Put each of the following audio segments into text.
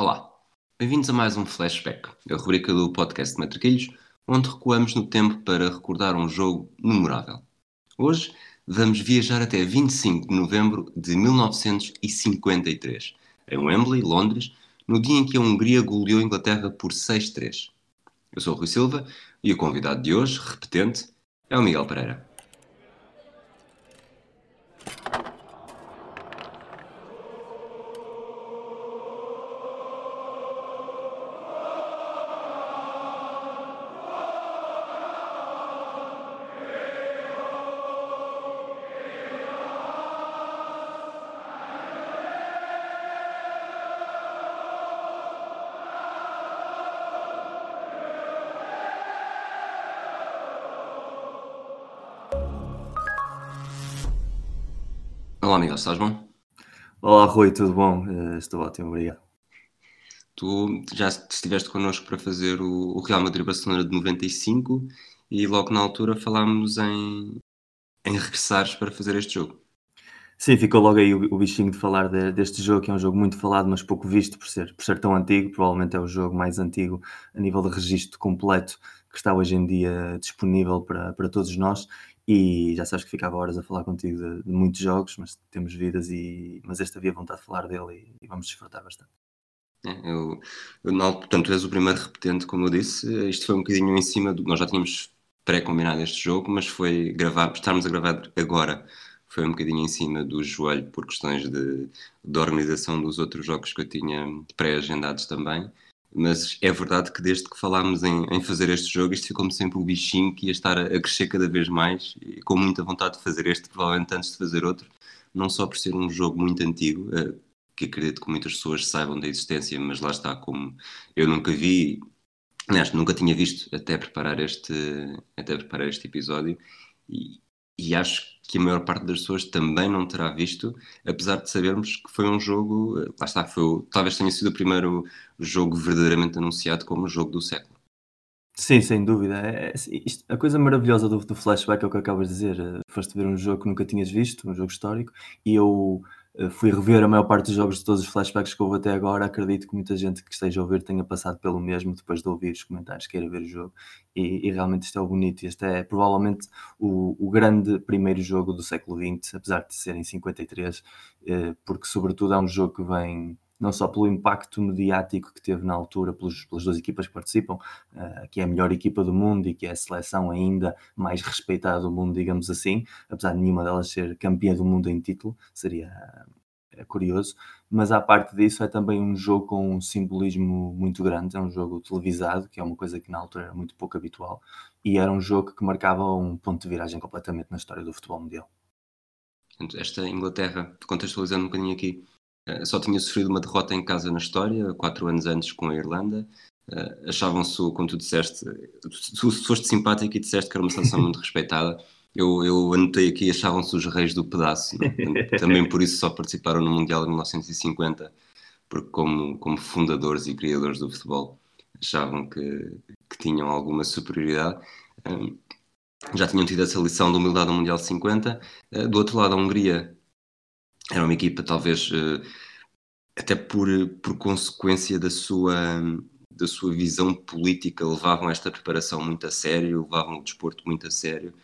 Olá, bem-vindos a mais um Flashback, a rubrica do podcast de Matraquilhos, onde recuamos no tempo para recordar um jogo memorável. Hoje vamos viajar até 25 de novembro de 1953, em Wembley, Londres, no dia em que a Hungria goleou a Inglaterra por 6-3. Eu sou o Rui Silva e o convidado de hoje, repetente, é o Miguel Pereira. Miguel, estás bom? Olá, Rui, tudo bom? Uh, estou ótimo, obrigado. Tu já estiveste connosco para fazer o, o Real Madrid-Barcelona de 95 e logo na altura falámos em, em regressares para fazer este jogo. Sim, ficou logo aí o, o bichinho de falar de, deste jogo, que é um jogo muito falado, mas pouco visto por ser, por ser tão antigo. Provavelmente é o jogo mais antigo a nível de registro completo que está hoje em dia disponível para, para todos nós e já sabes que ficava horas a falar contigo de, de muitos jogos, mas temos vidas e mas esta havia vontade de falar dele e, e vamos desfrutar bastante. É, eu, eu, não, portanto, és o primeiro repetente, como eu disse. Isto foi um bocadinho em cima do. Nós já tínhamos pré-combinado este jogo, mas foi gravar, estarmos a gravar agora foi um bocadinho em cima do joelho por questões de, de organização dos outros jogos que eu tinha pré-agendados também. Mas é verdade que desde que falámos em, em fazer este jogo, isto ficou-me sempre o bichinho que ia estar a, a, crescer cada vez mais e com muita vontade de fazer este, provavelmente antes de fazer outro, não só por ser um jogo muito antigo, uh, que acredito que muitas pessoas saibam da existência, mas lá está, como eu nunca vi, aliás, nunca tinha visto até preparar este, até preparar este episódio. E, e acho que a maior parte das pessoas também não terá visto, apesar de sabermos que foi um jogo, lá está, foi, talvez tenha sido o primeiro jogo verdadeiramente anunciado como jogo do século. Sim, sem dúvida. É, é isto, a coisa maravilhosa do, do flashback é o que acabas de dizer. Eh, foste ver um jogo que nunca tinhas visto, um jogo histórico, e eu eh, fui rever a maior parte dos jogos de todos os flashbacks que houve até agora. Acredito que muita gente que esteja a ouvir tenha passado pelo mesmo depois de ouvir os comentários, queira ver o jogo. E, e realmente isto é o bonito. Este é provavelmente o, o, grande primeiro jogo do século XX, apesar de ser em 53, eh, porque, sobretudo, é um jogo que vem não só pelo impacto mediático que teve na altura pelos, pelas duas equipas que participam, uh, que é a melhor equipa do mundo e que é a seleção ainda mais respeitada do mundo, digamos assim, apesar de nenhuma delas ser campeã do mundo em título, seria é curioso, mas à parte disso é também um jogo com um simbolismo muito grande, é um jogo televisado, que é uma coisa que na altura era muito pouco habitual, e era um jogo que marcava um ponto de viragem completamente na história do futebol mundial. Esta Inglaterra, contextualizando um bocadinho aqui, só tinha sofrido uma derrota em casa na história, quatro anos antes com a Irlanda. Uh, Achavam-se, como tu disseste, tu foste simpático e disseste que era uma seleção muito respeitada. Eu, eu anotei aqui, achavam-se os reis do pedaço. É? Também por isso só participaram no Mundial de 1950, porque como, como fundadores e criadores do futebol achavam que, que tinham alguma superioridade. Um, já tinham tido essa lição de humildade no Mundial de 50. Uh, do outro lado, a Hungria era uma equipa talvez uh, até por, por consequência da sua, da sua visão política, levavam esta preparação muito a sério, levavam o desporto muito a sério.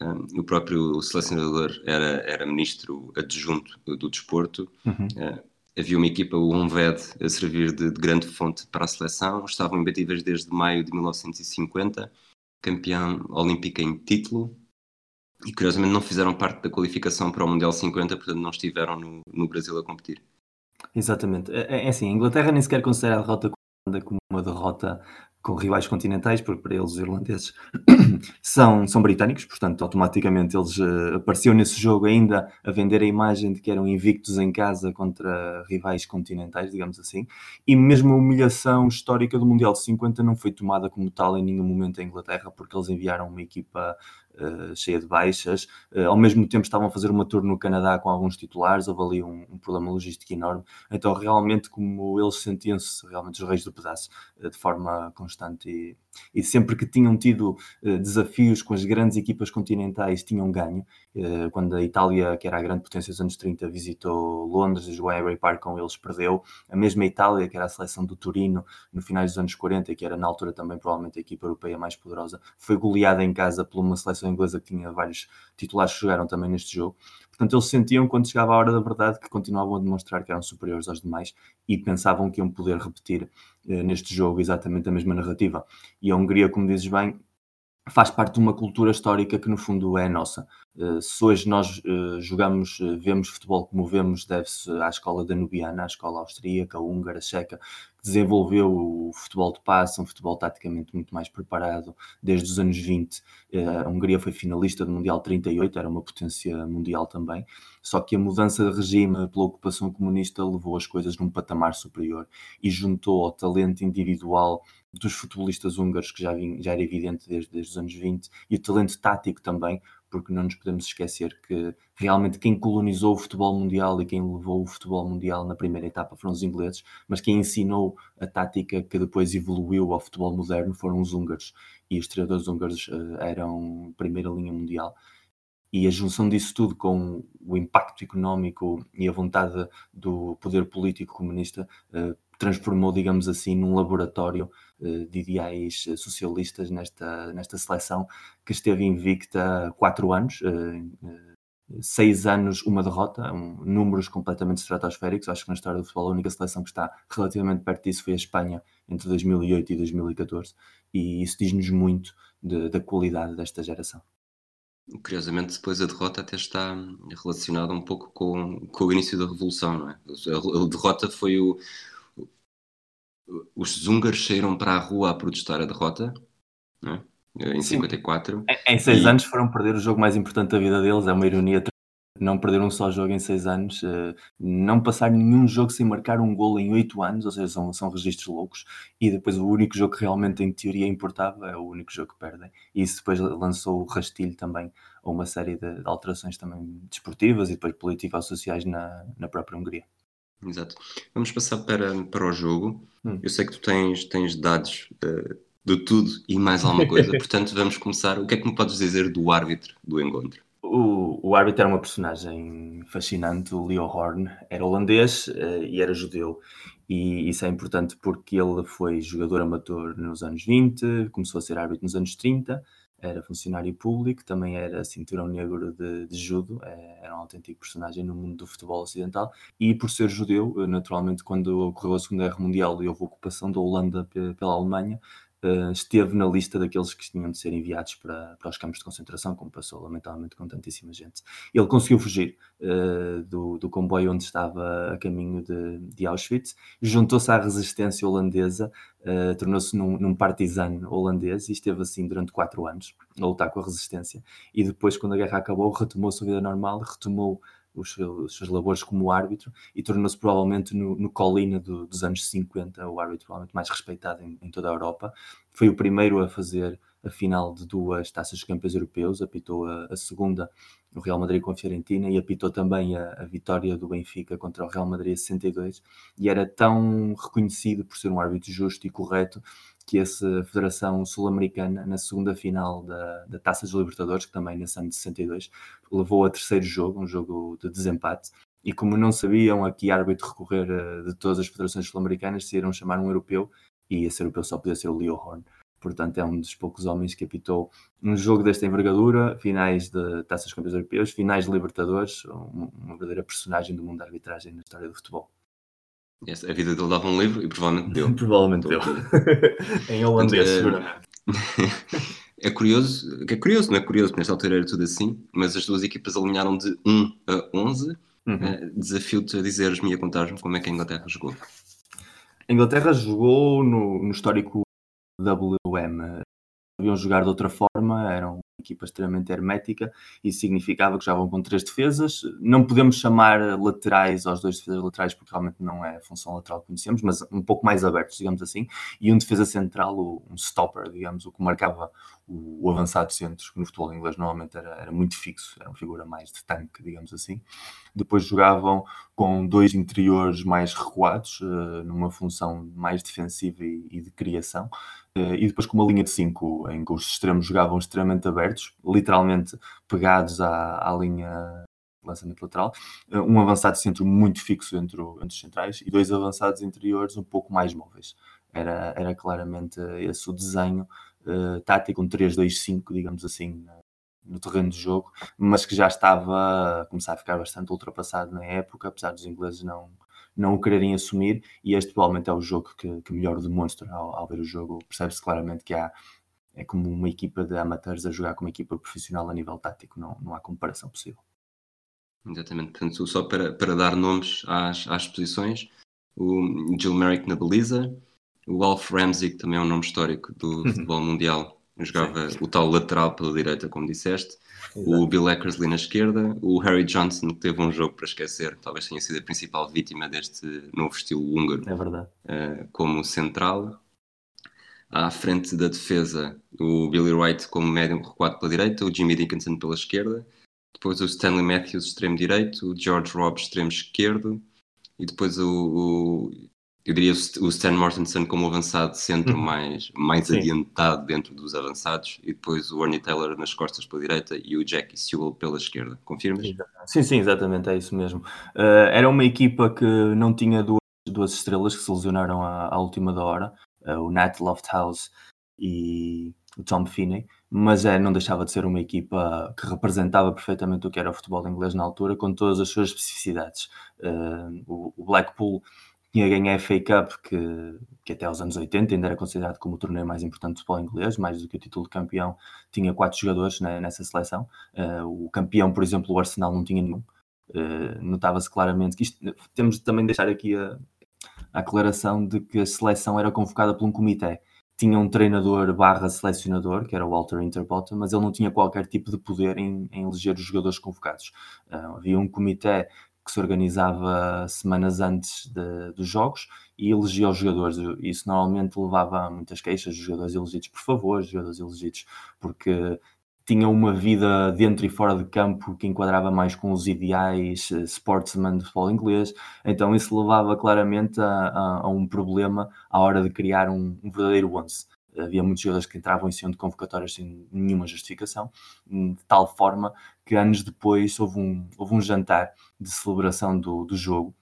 Um, o próprio selecionador era, era ministro adjunto do, do desporto. Uhum. Uh, havia uma equipa, o Onved, a servir de, de, grande fonte para a seleção. Estavam imbatíveis desde maio de 1950, campeão olímpico em título e curiosamente não fizeram parte da qualificação para o Mundial 50, portanto não estiveram no, no Brasil a competir. Exatamente. É, é, é assim, a Inglaterra nem sequer considera a derrota como uma derrota com rivais continentais, porque para eles os irlandeses são, são britânicos, portanto automaticamente eles uh, apareciam nesse jogo ainda a vender a imagem de que eram invictos em casa contra rivais continentais, digamos assim, e mesmo a humilhação histórica do Mundial de 50 não foi tomada como tal em nenhum momento em Inglaterra, porque eles enviaram uma equipa uh, cheia de baixas. Uh, ao mesmo tempo estavam a fazer uma tour no Canadá com alguns titulares, houve ali um, um problema logístico enorme. Então, realmente, como eles sentiam-se realmente os reis do pedaço, uh, de forma constante e, E sempre que tinham tido uh, desafios com as grandes equipas continentais, tinham ganho. Uh, quando a Itália, que era a grande potência dos anos 30, visitou Londres e jogou em Avery Park com eles, perdeu. A mesma Itália, que era a seleção do Turino, no final dos anos 40, e que era na altura também provavelmente a equipa europeia mais poderosa, foi goleada em casa por uma seleção inglesa que tinha vários titulares que jogaram também neste jogo. Portanto, eles sentiam, quando chegava a hora da verdade, que continuavam a demonstrar que eram superiores aos demais e pensavam que iam poder repetir eh, neste jogo exatamente a mesma narrativa. E a Hungria, como dizes bem, faz parte de uma cultura histórica que no fundo é nossa. Uh, se hoje nós uh, jogamos, uh, vemos futebol como vemos, deve-se à escola danubiana, à escola austríaca, húngara, checa, que desenvolveu o futebol de passe, um futebol taticamente muito mais preparado desde os anos 20. a Hungria foi finalista do Mundial 38, era uma potência mundial também, só que a mudança de regime pela ocupação comunista levou as coisas num patamar superior e juntou ao talento individual dos futebolistas húngaros, que já, já era evidente desde, desde os anos 20, e o talento tático também, porque não nos podemos esquecer que realmente quem colonizou o futebol mundial e quem levou o futebol mundial na primeira etapa foram os ingleses, mas quem ensinou a tática que depois evoluiu ao futebol moderno foram os húngaros, e os treinadores húngaros uh, eram primeira linha mundial. E a junção disso tudo com o impacto económico e a vontade do poder político comunista uh, transformou, digamos assim, num laboratório uh, de ideais uh, socialistas nesta, nesta seleção que esteve invicta quatro anos, uh, seis anos, uma derrota, um, números completamente estratosféricos. Acho que na história do futebol a única seleção que está relativamente perto disso foi a Espanha entre 2008 e 2014, e isso diz-nos muito de, da qualidade desta geração. Curiosamente, depois a derrota até está relacionada um pouco com, com o início da Revolução, não é? A derrota foi o, os húngaros saíram para a rua a protestar a derrota, é? em Sim. 54. Em, em seis e... anos foram perder o jogo mais importante da vida deles, é uma ironia não perder um só jogo em seis anos, eh, não passar nenhum jogo sem marcar um gol em oito anos, ou seja, são, são registros loucos, e depois o único jogo que realmente em teoria importava é o único jogo que perdem, e isso depois lançou o rastilho também a uma série de alterações também desportivas e depois políticas sociais na, na própria Hungria. Exato. Vamos passar para, para o jogo. Hum. Eu sei que tu tens, tens dados uh, de tudo e mais alguma coisa, portanto vamos começar. O que é que me podes dizer do árbitro do encontro? O, o árbitro era uma personagem fascinante, o Leo Horn. Era holandês uh, e era judeu. E isso é importante porque ele foi jogador amador nos anos 20, começou a ser árbitro nos anos 30 era funcionário público, também era cinturão negro de, de judo, é, era um autêntico personagem no mundo do futebol ocidental, e por ser judeu, eh, naturalmente, quando ocorreu a Segunda Guerra Mundial e houve a ocupação da Holanda pela Alemanha, uh, esteve na lista daqueles que tinham de ser enviados para, para os campos de concentração, como passou lamentavelmente com tantíssima gente. Ele conseguiu fugir uh, do, do comboio onde estava a caminho de, de Auschwitz, juntou-se à resistência holandesa, uh, tornou-se num, num partisano holandês e esteve assim durante quatro anos a lutar com a resistência. E depois, quando a guerra acabou, retomou a sua vida normal, retomou os seus, os seus labores como árbitro e tornou-se provavelmente no, no Colina do, dos anos 50 o árbitro provavelmente mais respeitado em, em, toda a Europa. Foi o primeiro a fazer a final de duas taças de campeões europeus, apitou a, a segunda o Real Madrid com a Fiorentina e apitou também a, a, vitória do Benfica contra o Real Madrid 62 e era tão reconhecido por ser um árbitro justo e correto que essa Federação Sul-Americana, na segunda final da, da Taça dos Libertadores, que também nesse ano de 62, levou a terceiro jogo, um jogo de desempate, e como não sabiam a que árbitro recorrer uh, de todas as federações sul-americanas, decidiram chamar um europeu, e esse europeu só podia ser o Leo Horn. Portanto, é um dos poucos homens que apitou um jogo desta envergadura, finais de Taças Campeões Europeus, finais de Libertadores, uma verdadeira personagem do mundo da arbitragem na história do futebol. Yes, a vida dele dava um livro e provavelmente deu. provavelmente deu. em holandês, é, seguramente. é curioso, é curioso, não é curioso, porque nesta altura era tudo assim, mas as duas equipas alinharam de 1 a 11. Uhum. Uh, Desafio-te a dizeres-me e a contar-me como é que a Inglaterra jogou. A Inglaterra jogou no, no histórico WM. Sabiam jogar de outra forma, eram equipa extremamente hermética e significava que jogavam com três defesas. Não podemos chamar laterais aos dois defesas laterais porque realmente não é a função lateral que conhecemos, mas um pouco mais abertos, digamos assim, e um defesa central, um stopper, digamos, o que marcava o, avançado centro, que no futebol inglês normalmente era, era muito fixo, era uma figura mais de tanque, digamos assim. Depois jogavam com dois interiores mais recuados, uh, numa função mais defensiva e, de criação, e depois com uma linha de 5 em que os extremos jogavam extremamente abertos, literalmente pegados à, à linha lançamento lateral, uh, um avançado centro muito fixo entre, o, entre os centrais e dois avançados interiores um pouco mais móveis. Era, era claramente esse o desenho uh, tático, um 3-2-5, digamos assim, no terreno de jogo, mas que já estava a começar a ficar bastante ultrapassado na época, apesar dos ingleses não, não o quererem assumir, e este provavelmente é o jogo que, que melhor demonstra ao, ao ver o jogo. Percebe-se claramente que há, é como uma equipa de amateurs a jogar com uma equipa profissional a nível tático, não, não há comparação possível. Exatamente, portanto, só para, para dar nomes às, às posições, o Jill Merrick na baliza, o Alf Ramsey, que também é um nome histórico do uhum. futebol mundial, jogava Sim. o tal lateral pela direita, como disseste, Exato. o Bill Eckersley na esquerda, o Harry Johnson, que teve um jogo para esquecer, talvez tenha sido a principal vítima deste novo estilo húngaro, é verdade. Uh, como central. À frente da defesa, o Billy Wright como médium recuado pela direita, o Jimmy Dickinson pela esquerda, depois o Stanley Matthews, extremo direito, o George Robb, extremo esquerdo, e depois o, o eu diria o Stan Mortensen como avançado centro uhum. mais, mais adiantado dentro dos avançados e depois o Ernie Taylor nas costas pela direita e o Jackie Sewell pela esquerda. Confirmas? Sim, sim, exatamente, é isso mesmo. Uh, era uma equipa que não tinha duas, duas estrelas que se lesionaram à, à última da hora, uh, o Nat Lofthouse e o Tom Finney, mas é, não deixava de ser uma equipa que representava perfeitamente o que era o futebol inglês na altura, com todas as suas especificidades. Uh, o, o Blackpool tinha ganho a FA Cup, que, que até aos anos 80 ainda era considerado como o torneio mais importante do futebol inglês, mais do que o título de campeão, tinha quatro jogadores né, nessa seleção. Uh, o campeão, por exemplo, o Arsenal não tinha nenhum. Uh, Notava-se claramente que isto, temos de também deixar aqui a, a aclaração de que a seleção era convocada por um comitê. Tinha um treinador barra selecionador, que era o Walter Interbottom, mas ele não tinha qualquer tipo de poder em, em eleger os jogadores convocados. Uh, havia um comitê que se organizava semanas antes de, dos jogos e elegia os jogadores. Isso normalmente levava a muitas queixas, dos jogadores elegidos por favor, jogadores elegidos porque tinham uma vida dentro e fora de campo que enquadrava mais com os ideais eh, sportsman do futebol inglês. Então isso levava claramente a, a, a um problema à hora de criar um, um verdadeiro once havia muitos jogadores que entravam em cima de convocatórias sem nenhuma justificação, de tal forma que anos depois houve um, houve um jantar de celebração do, do jogo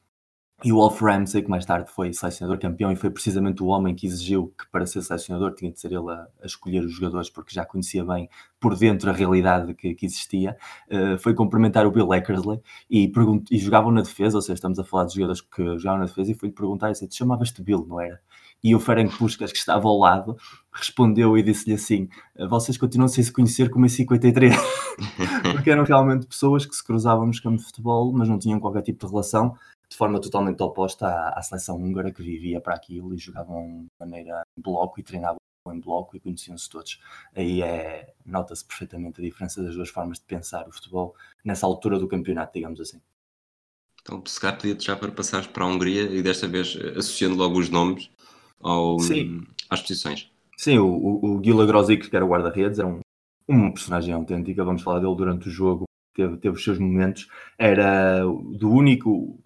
e o Wolf Ramsey, que mais tarde foi selecionador campeão e foi precisamente o homem que exigiu que para ser selecionador tinha de ser ele a, a escolher os jogadores porque já conhecia bem por dentro a realidade que, que existia, uh, foi cumprimentar o Bill Eckersley e, e jogavam na defesa, ou seja, estamos a falar de jogadores que jogavam na defesa e foi-lhe perguntar, disse, te chamavas-te Bill, não era? E o Ferenc Puskas, que estava ao lado, respondeu e disse-lhe assim: Vocês continuam sem se conhecer como em 53. Porque eram realmente pessoas que se cruzavam nos campos de futebol, mas não tinham qualquer tipo de relação, de forma totalmente oposta à, à seleção húngara que vivia para aquilo e jogavam de maneira em bloco e treinavam em bloco e conheciam-se todos. Aí é, nota-se perfeitamente a diferença das duas formas de pensar o futebol nessa altura do campeonato, digamos assim. Então, se calhar pedia-te já para passares para a Hungria e desta vez associando logo os nomes, ao, Sim. às posições. Sim, o, o, o Gila Grosic, que era o guarda-redes, era um, um personagem autêntico, vamos falar dele durante o jogo, teve, teve os seus momentos, era do único,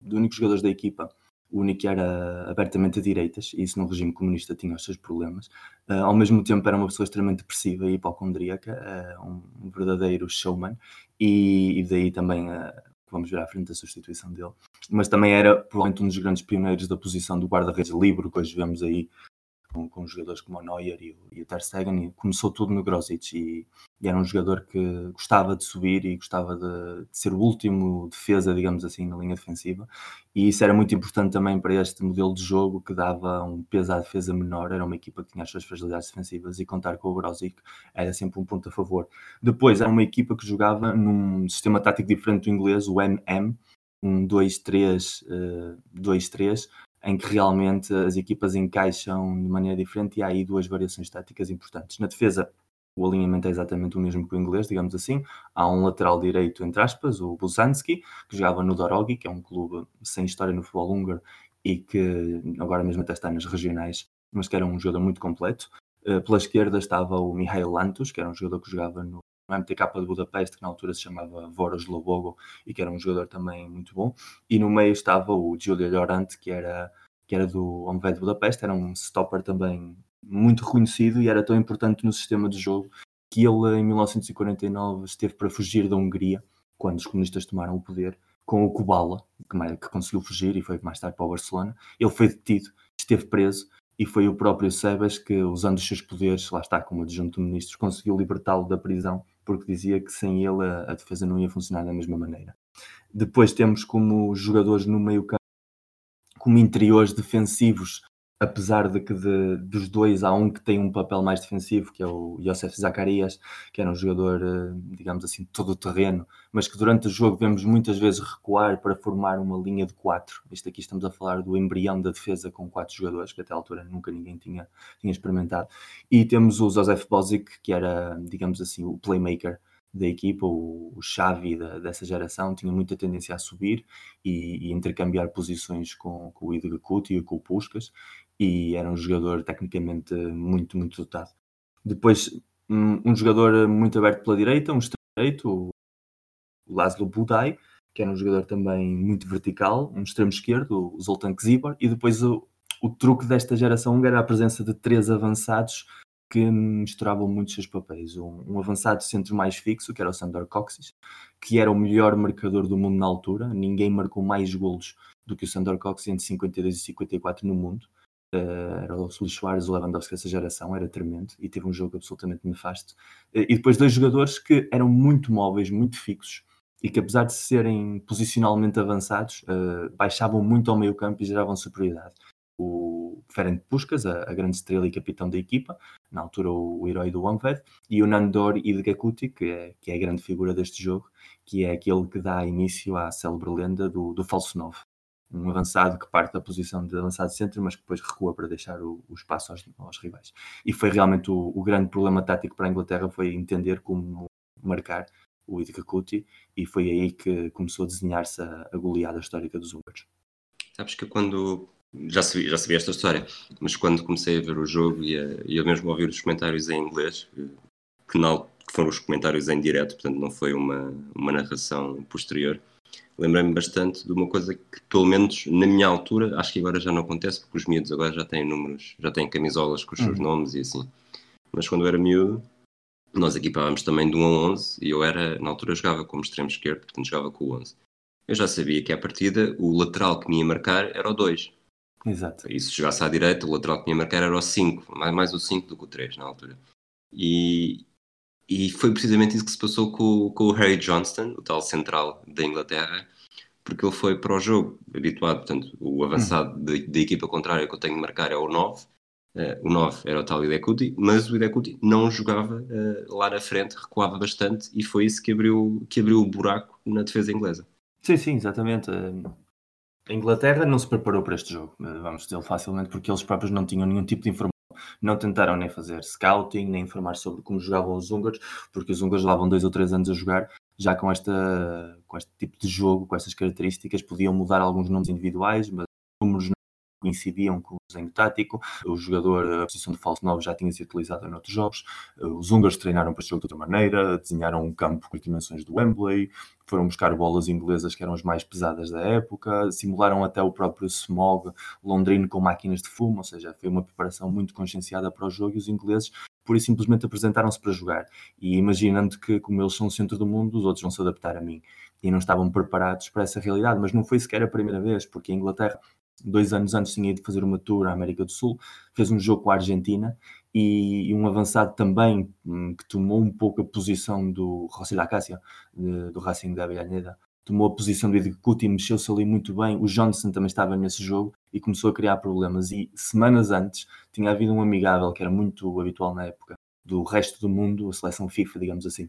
do único jogador da equipa, o único que era abertamente a direitas, e isso no regime comunista tinha os seus problemas. Uh, ao mesmo tempo era uma pessoa extremamente depressiva e hipocondríaca, uh, um, verdadeiro showman, e, e daí também uh, vamos ver à frente da substituição dele, mas também era provavelmente um dos grandes pioneiros da posição do guarda-redes livre, que hoje vemos aí com, com jogadores como o Neuer e o, e o Ter Stegen, e começou tudo no Grosic e, e, era um jogador que gostava de subir e gostava de, de, ser o último defesa, digamos assim, na linha defensiva, e isso era muito importante também para este modelo de jogo que dava um peso à defesa menor, era uma equipa que tinha as suas fragilidades defensivas e contar com o Grosic era sempre um ponto a favor. Depois, era uma equipa que jogava num sistema tático diferente do inglês, o MM, um 2-3, uh, 2-3, em que realmente as equipas encaixam de maneira diferente e há aí duas variações táticas importantes. Na defesa, o alinhamento é exatamente o mesmo que o inglês, digamos assim. Há um lateral direito, entre aspas, o Buzanski, que jogava no Dorogi, que é um clube sem história no futebol húngaro e que agora mesmo até está nas regionais, mas que era um jogador muito completo. Uh, pela esquerda estava o Mihail Lantos, que era um jogador que jogava no MTK de Budapeste, que na altura se chamava Voros Lobogo e que era um jogador também muito bom. E no meio estava o Giulio Llorante, que era, que era do Omved de Budapeste, era um stopper também muito reconhecido e era tão importante no sistema de jogo que ele em 1949 esteve para fugir da Hungria quando os comunistas tomaram o poder com o Kubala, que, que conseguiu fugir e foi mais tarde para o Barcelona. Ele foi detido, esteve preso e foi o próprio Sebas que, usando os seus poderes, lá está como adjunto de ministros, conseguiu libertá-lo da prisão porque dizia que sem ele a, a, defesa não ia funcionar da mesma maneira. Depois temos como jogadores no meio campo, como interiores defensivos, apesar de que de, dos dois há um que tem um papel mais defensivo, que é o Josef Zacarias, que era um jogador, eh, digamos assim, todo terreno, mas que durante o jogo vemos muitas vezes recuar para formar uma linha de quatro. Isto aqui estamos a falar do embrião da defesa com quatro jogadores, que até à altura nunca ninguém tinha, tinha experimentado. E temos o Josef Bozic, que era, digamos assim, o playmaker da equipa, o, o Xavi da, dessa geração, tinha muita tendência a subir e, e intercambiar posições com, com o Idris Couto e com o Puskas, e era um jogador tecnicamente muito, muito dotado. Depois, um, um jogador muito aberto pela direita, um extremo direito, o Laszlo Budaj, que era um jogador também muito vertical, um extremo esquerdo, o Zoltan Kzibar, e depois o, o truque desta geração era a presença de três avançados que misturavam muitos seus papéis. Um, um, avançado centro mais fixo, que era o Sandor Coxis, que era o melhor marcador do mundo na altura. Ninguém marcou mais golos do que o Sandor Coxis entre 52 e 54 no mundo. Uh, era o Luís Soares, o Lewandowski dessa geração, era tremendo e teve um jogo absolutamente nefasto. Uh, e depois dois jogadores que eram muito móveis, muito fixos e que apesar de serem posicionalmente avançados, uh, baixavam muito ao meio campo e geravam superioridade. O Ferenc Puskas, a, a, grande estrela e capitão da equipa, na altura o, o herói do OneVed, e o Nandor Idgakuti, que é, que é a grande figura deste jogo, que é aquele que dá início à célebre lenda do, do falso 9 um avançado que parte da posição de avançado centro, mas que depois recua para deixar o, o espaço aos, aos, rivais. E foi realmente o, o, grande problema tático para a Inglaterra foi entender como marcar o Idikakuti e foi aí que começou a desenhar-se a, a goleada histórica dos húngaros. Sabes que quando já sabia, já sabia esta história, mas quando comecei a ver o jogo e, a, eu mesmo ouvir os comentários em inglês, que, que foram os comentários em direto, portanto não foi uma, uma narração posterior, lembrei-me bastante de uma coisa que, pelo menos na minha altura, acho que agora já não acontece, porque os miúdos agora já têm números, já têm camisolas com os seus uhum. nomes e assim. Mas quando eu era miúdo, nós equipávamos também de 1 a 11 e eu era, na altura, jogava como extremo esquerdo, portanto jogava com o 11. Eu já sabia que à partida o lateral que me ia marcar era o 2. Exato. E se jogasse à direita, o lateral que me ia marcar era o 5, mais, mais o 5 do que o 3 na altura. E, e foi precisamente isso que se passou com, com o Harry Johnston, o tal central da Inglaterra, porque ele foi para o jogo habituado, portanto, o avançado hum. da equipa contrária que eu tenho de marcar é o 9, uh, eh, o 9 era o tal Idekuti, mas o Idekuti não jogava uh, lá na frente, recuava bastante e foi isso que abriu, que abriu o buraco na defesa inglesa. Sim, sim, exatamente. A Inglaterra não se preparou para este jogo, eh, vamos dizer facilmente, porque eles próprios não tinham nenhum tipo de informação não tentaram nem fazer scouting, nem informar sobre como jogavam os húngaros, porque os húngaros levavam dois ou três anos a jogar, já com, esta, com este tipo de jogo, com estas características, podiam mudar alguns nomes individuais, mas números coincidiam com o desenho tático. O jogador, a posição de falso 9 já tinha sido utilizada em outros jogos. Os húngaros treinaram para este jogo de outra maneira, desenharam um campo com as dimensões do Wembley, foram buscar bolas inglesas que eram as mais pesadas da época, simularam até o próprio smog londrino com máquinas de fumo, ou seja, foi uma preparação muito conscienciada para o jogo e os ingleses por isso simplesmente apresentaram-se para jogar e imaginando que como eles são o centro do mundo, os outros vão se adaptar a mim e não estavam preparados para essa realidade, mas não foi sequer a primeira vez, porque a Inglaterra dois anos antes tinha ido fazer uma tour à América do Sul, fez um jogo com a Argentina e, e um avançado também hum, que tomou um pouco a posição do José da Cásia, do Racing da Avellaneda, tomou a posição do Idikuti e mexeu-se ali muito bem. O Johnson também estava nesse jogo e começou a criar problemas. E semanas antes tinha havido um amigável que era muito habitual na época do resto do mundo, a seleção FIFA, digamos assim,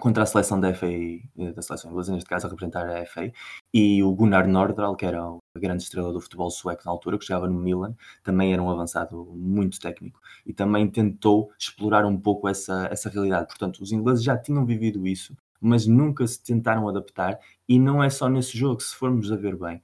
contra a seleção da FA, eh, da seleção inglesa, neste caso a representar a FA, e o Gunnar Nordahl, que era a grande estrela do futebol sueco na altura, que jogava no Milan, também era um avançado muito técnico e também tentou explorar um pouco essa, essa realidade. Portanto, os ingleses já tinham vivido isso, mas nunca se tentaram adaptar, e não é só nesse jogo, se formos a ver bem.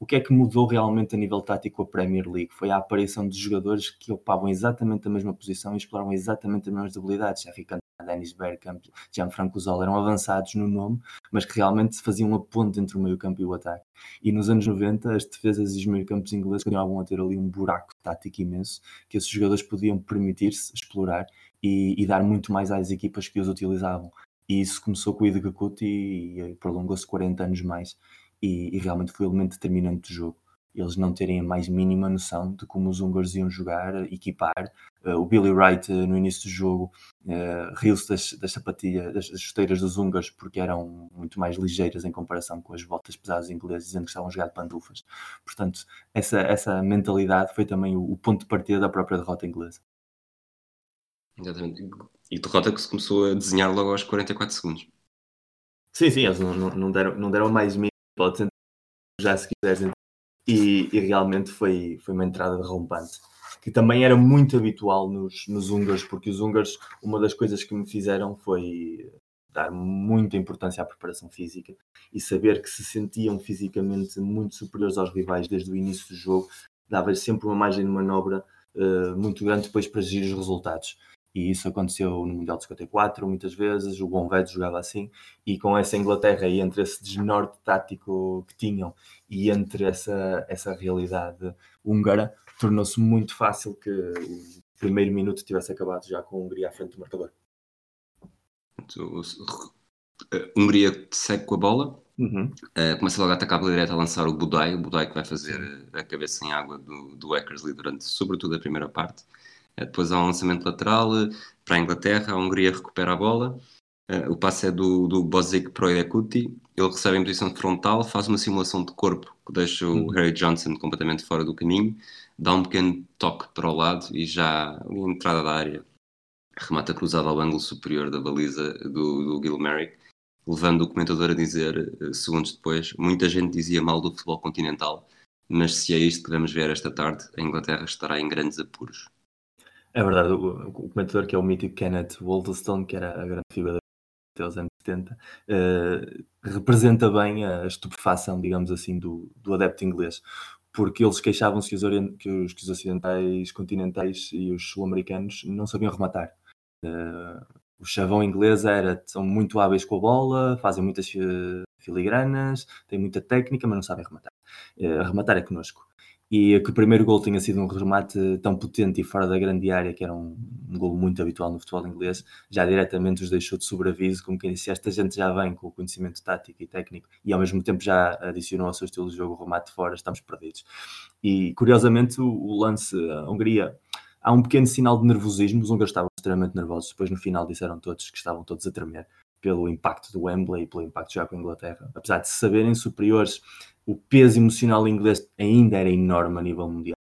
O que é que mudou realmente a nível tático a Premier League? Foi a aparição de jogadores que ocupavam exatamente a mesma posição e exploravam exatamente as mesmas habilidades. Harry Dennis Bergkamp, Gianfranco Zola eram avançados no nome, mas que realmente faziam a ponte entre o meio-campo e o ataque. E nos anos 90, as defesas e os meio-campos ingleses continuavam a ter ali um buraco tático imenso que esses jogadores podiam permitir-se explorar e, e, dar muito mais às equipas que os utilizavam. E isso começou com o Idega e, e prolongou-se 40 anos mais. E, e realmente foi o elemento determinante do jogo eles não terem a mais mínima noção de como os húngaros iam jogar, equipar. Uh, o Billy Wright, uh, no início do jogo, uh, riu-se das, das sapatilhas, das, das chuteiras dos húngaros, porque eram muito mais ligeiras em comparação com as botas pesadas ingleses, dizendo que estavam a jogar de pandufas. Portanto, essa, essa mentalidade foi também o, o ponto de partida da própria derrota inglesa. Exatamente. E derrota que se começou a desenhar logo aos 44 segundos. Sim, sim, eles não, não, não deram, não deram mais mínimo, pode já se quiseres e, e, realmente foi, foi uma entrada derrompante. Que também era muito habitual nos, nos húngaros, porque os húngaros, uma das coisas que me fizeram foi dar muita importância à preparação física e saber que se sentiam fisicamente muito superiores aos rivais desde o início do jogo, dava sempre uma margem de manobra uh, muito grande depois para gerir os resultados e isso aconteceu no Mundial de 54 muitas vezes, o Gonvedo jogava assim, e com essa Inglaterra e entre esse desnorte tático que tinham e entre essa, essa realidade húngara, tornou-se muito fácil que o primeiro minuto tivesse acabado já com a Hungria à frente do marcador. A Hungria segue com a bola, uhum. uh, começa logo a atacar pela direita a lançar o Budai, o Budai que vai fazer a cabeça em água do, do Eckersley durante sobretudo a primeira parte. Eh, depois há um lançamento lateral eh, para a Inglaterra, a Hungria recupera a bola. Eh, o passe é do, do Bozic para o Edekuti. Ele recebe em posição frontal, faz uma simulação de corpo que deixa o uhum. Harry Johnson completamente fora do caminho, dá um pequeno toque para o lado e já a entrada da área remata cruzado ao ângulo superior da baliza do, do Gil Merrick, levando o comentador a dizer, segundos depois, muita gente dizia mal do futebol continental, mas se é isto que vamos ver esta tarde, a Inglaterra estará em grandes apuros. É verdade, o, o comentador que é o mítico Kenneth Wolverstone, que era a grande figura dos anos 70, uh, eh, representa bem a estupefação, digamos assim, do, do adepto inglês, porque eles queixavam-se que, que, os, que os ocidentais continentais e os sul-americanos não sabiam rematar. Uh, o chavão inglês era, são muito hábeis com a bola, fazem muitas filigranas, têm muita técnica, mas não sabem rematar. Uh, rematar é connosco e que o primeiro gol tenha sido um remate tão potente e fora da grande área, que era um, um gol muito habitual no futebol inglês, já diretamente os deixou de sobreaviso, como quem disse, esta gente já vem com o conhecimento tático e técnico e ao mesmo tempo já adicionou ao seu estilo de jogo o remate fora, estamos perdidos. E curiosamente o, o lance, a Hungria, há um pequeno sinal de nervosismo, os húngaros estavam extremamente nervosos, depois no final disseram todos que estavam todos a tremer pelo impacto do Wembley e pelo impacto já com a Inglaterra, apesar de se saberem superiores o peso emocional inglês ainda era enorme a nível mundial.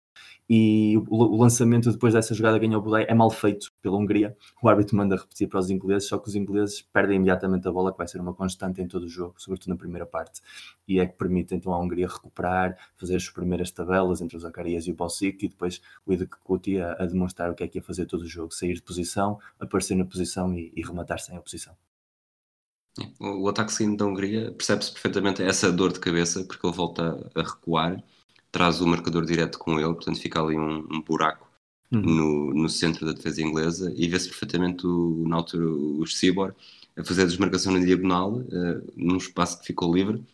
E o, lançamento depois dessa jogada ganhou o Budai é mal feito pela Hungria. O árbitro manda repetir para os ingleses, só que os ingleses perdem imediatamente a bola, que vai ser uma constante em todo o jogo, sobretudo na primeira parte. E é que permite então à Hungria recuperar, fazer as primeiras tabelas entre os Zacarias e o Bossic, e depois o Idekuti a, a demonstrar o que é que ia fazer todo o jogo: sair de posição, aparecer na posição e, e rematar sem a posição. O ataque seguinte da Hungria percebe-se perfeitamente essa dor de cabeça, porque ele volta a recuar, traz o marcador direto com ele, portanto fica ali um, um buraco uhum. no, no centro da defesa inglesa e vê-se perfeitamente o, na altura o Cibor a fazer a desmarcação na diagonal, uh, num espaço que ficou livre.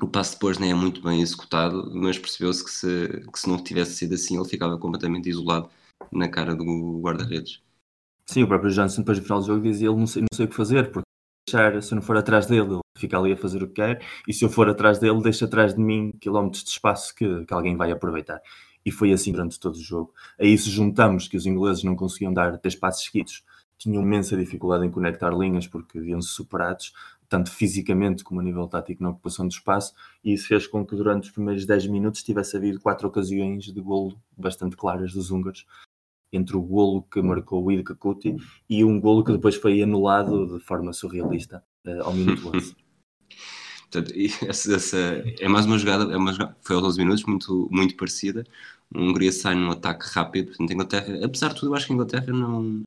O passo depois nem é muito bem executado, mas percebeu-se que se, que se não tivesse sido assim, ele ficava completamente isolado na cara do guarda-redes. Sim, o próprio Johnson depois no final do jogo dizia ele não sei, não sei o que fazer, porque deixar, se eu não for atrás dele, ele fica ali a fazer o que quer, e se eu for atrás dele, deixa atrás de mim quilómetros de espaço que, que alguém vai aproveitar. E foi assim durante todo o jogo. A isso juntamos que os ingleses não conseguiam dar três passos seguidos, tinham imensa dificuldade em conectar linhas porque viam-se superados, tanto fisicamente como a nível tático na ocupação do espaço, e isso fez com que durante os primeiros 10 minutos tivesse havido quatro ocasiões de golo bastante claras dos húngaros, entre o golo que marcou o Idka Kuti e um golo que depois foi anulado de forma surrealista uh, ao minuto 11. Portanto, essa, essa, é mais uma jogada, é uma jogada, foi aos 12 minutos, muito, muito parecida. A Hungria sai num ataque rápido. Portanto, a Inglaterra, apesar de tudo, eu acho que a Inglaterra não.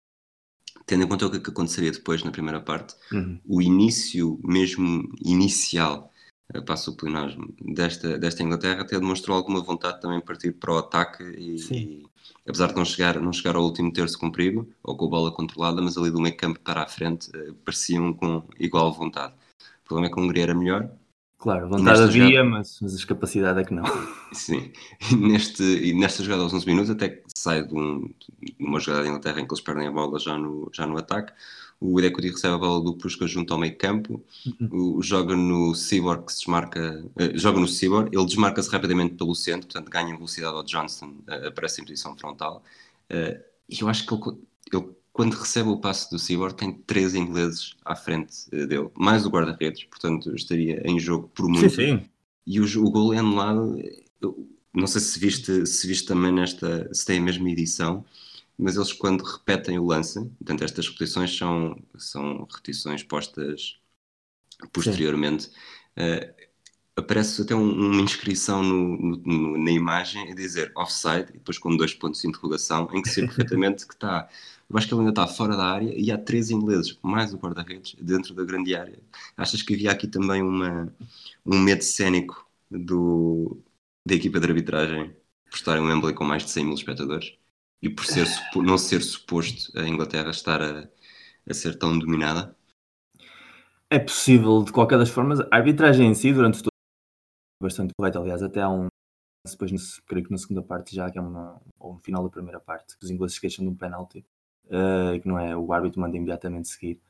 Tendo em conta o que, é que aconteceria depois na primeira parte, uhum. o início mesmo inicial, eh, passo o plenasmo, desta, desta Inglaterra até demonstrou alguma vontade também de partir para o ataque e, e, apesar de não chegar, não chegar ao último terço com perigo ou com a bola controlada, mas ali do meio campo para a frente eh, pareciam com igual vontade. O problema é que a Hungria era melhor. Claro, vontade havia, jogada... mas, mas a capacidade é que não. Sim, e, neste, e nesta jogada aos 11 minutos, até que sai de, um, de uma jogada da Inglaterra em que eles perdem a bola já no, já no ataque, o Idekuti recebe a bola do Puskas junto ao meio campo, uhum. o, joga no Cyborg que se desmarca, uh, joga no Cyborg, ele desmarca-se rapidamente pelo centro, portanto ganha velocidade ao Johnston, uh, aparece em posição frontal, uh, e eu acho que ele, ele quando recebe o passe do Cyborg, tem três ingleses à frente dele, mais o guarda-redes, portanto estaria em jogo por muito. Sim, sim. E o, o gol é anulado. não sei se viste, se viste também nesta, se tem a mesma edição, mas eles quando repetem o lance, portanto estas repetições são, são repetições postas posteriormente, uh, aparece até um, uma inscrição no, no, na imagem a dizer offside, e depois com dois pontos de interrogação, em que se perfeitamente que está eu acho que ele ainda está fora da área e há três ingleses, mais o guarda-redes, dentro da grande área. Achas que havia aqui também uma, um medo cénico do, da equipa de arbitragem por estar em Wembley com mais de 100 mil espectadores e por ser, não ser suposto a Inglaterra estar a, a ser tão dominada? É possível, de qualquer das formas. A arbitragem em si, durante todo bastante correta, aliás, até há um depois, creio que na segunda parte já, que é uma, ou no final da primeira parte, que os ingleses queixam de um penalti uh, que não é o árbitro manda imediatamente seguir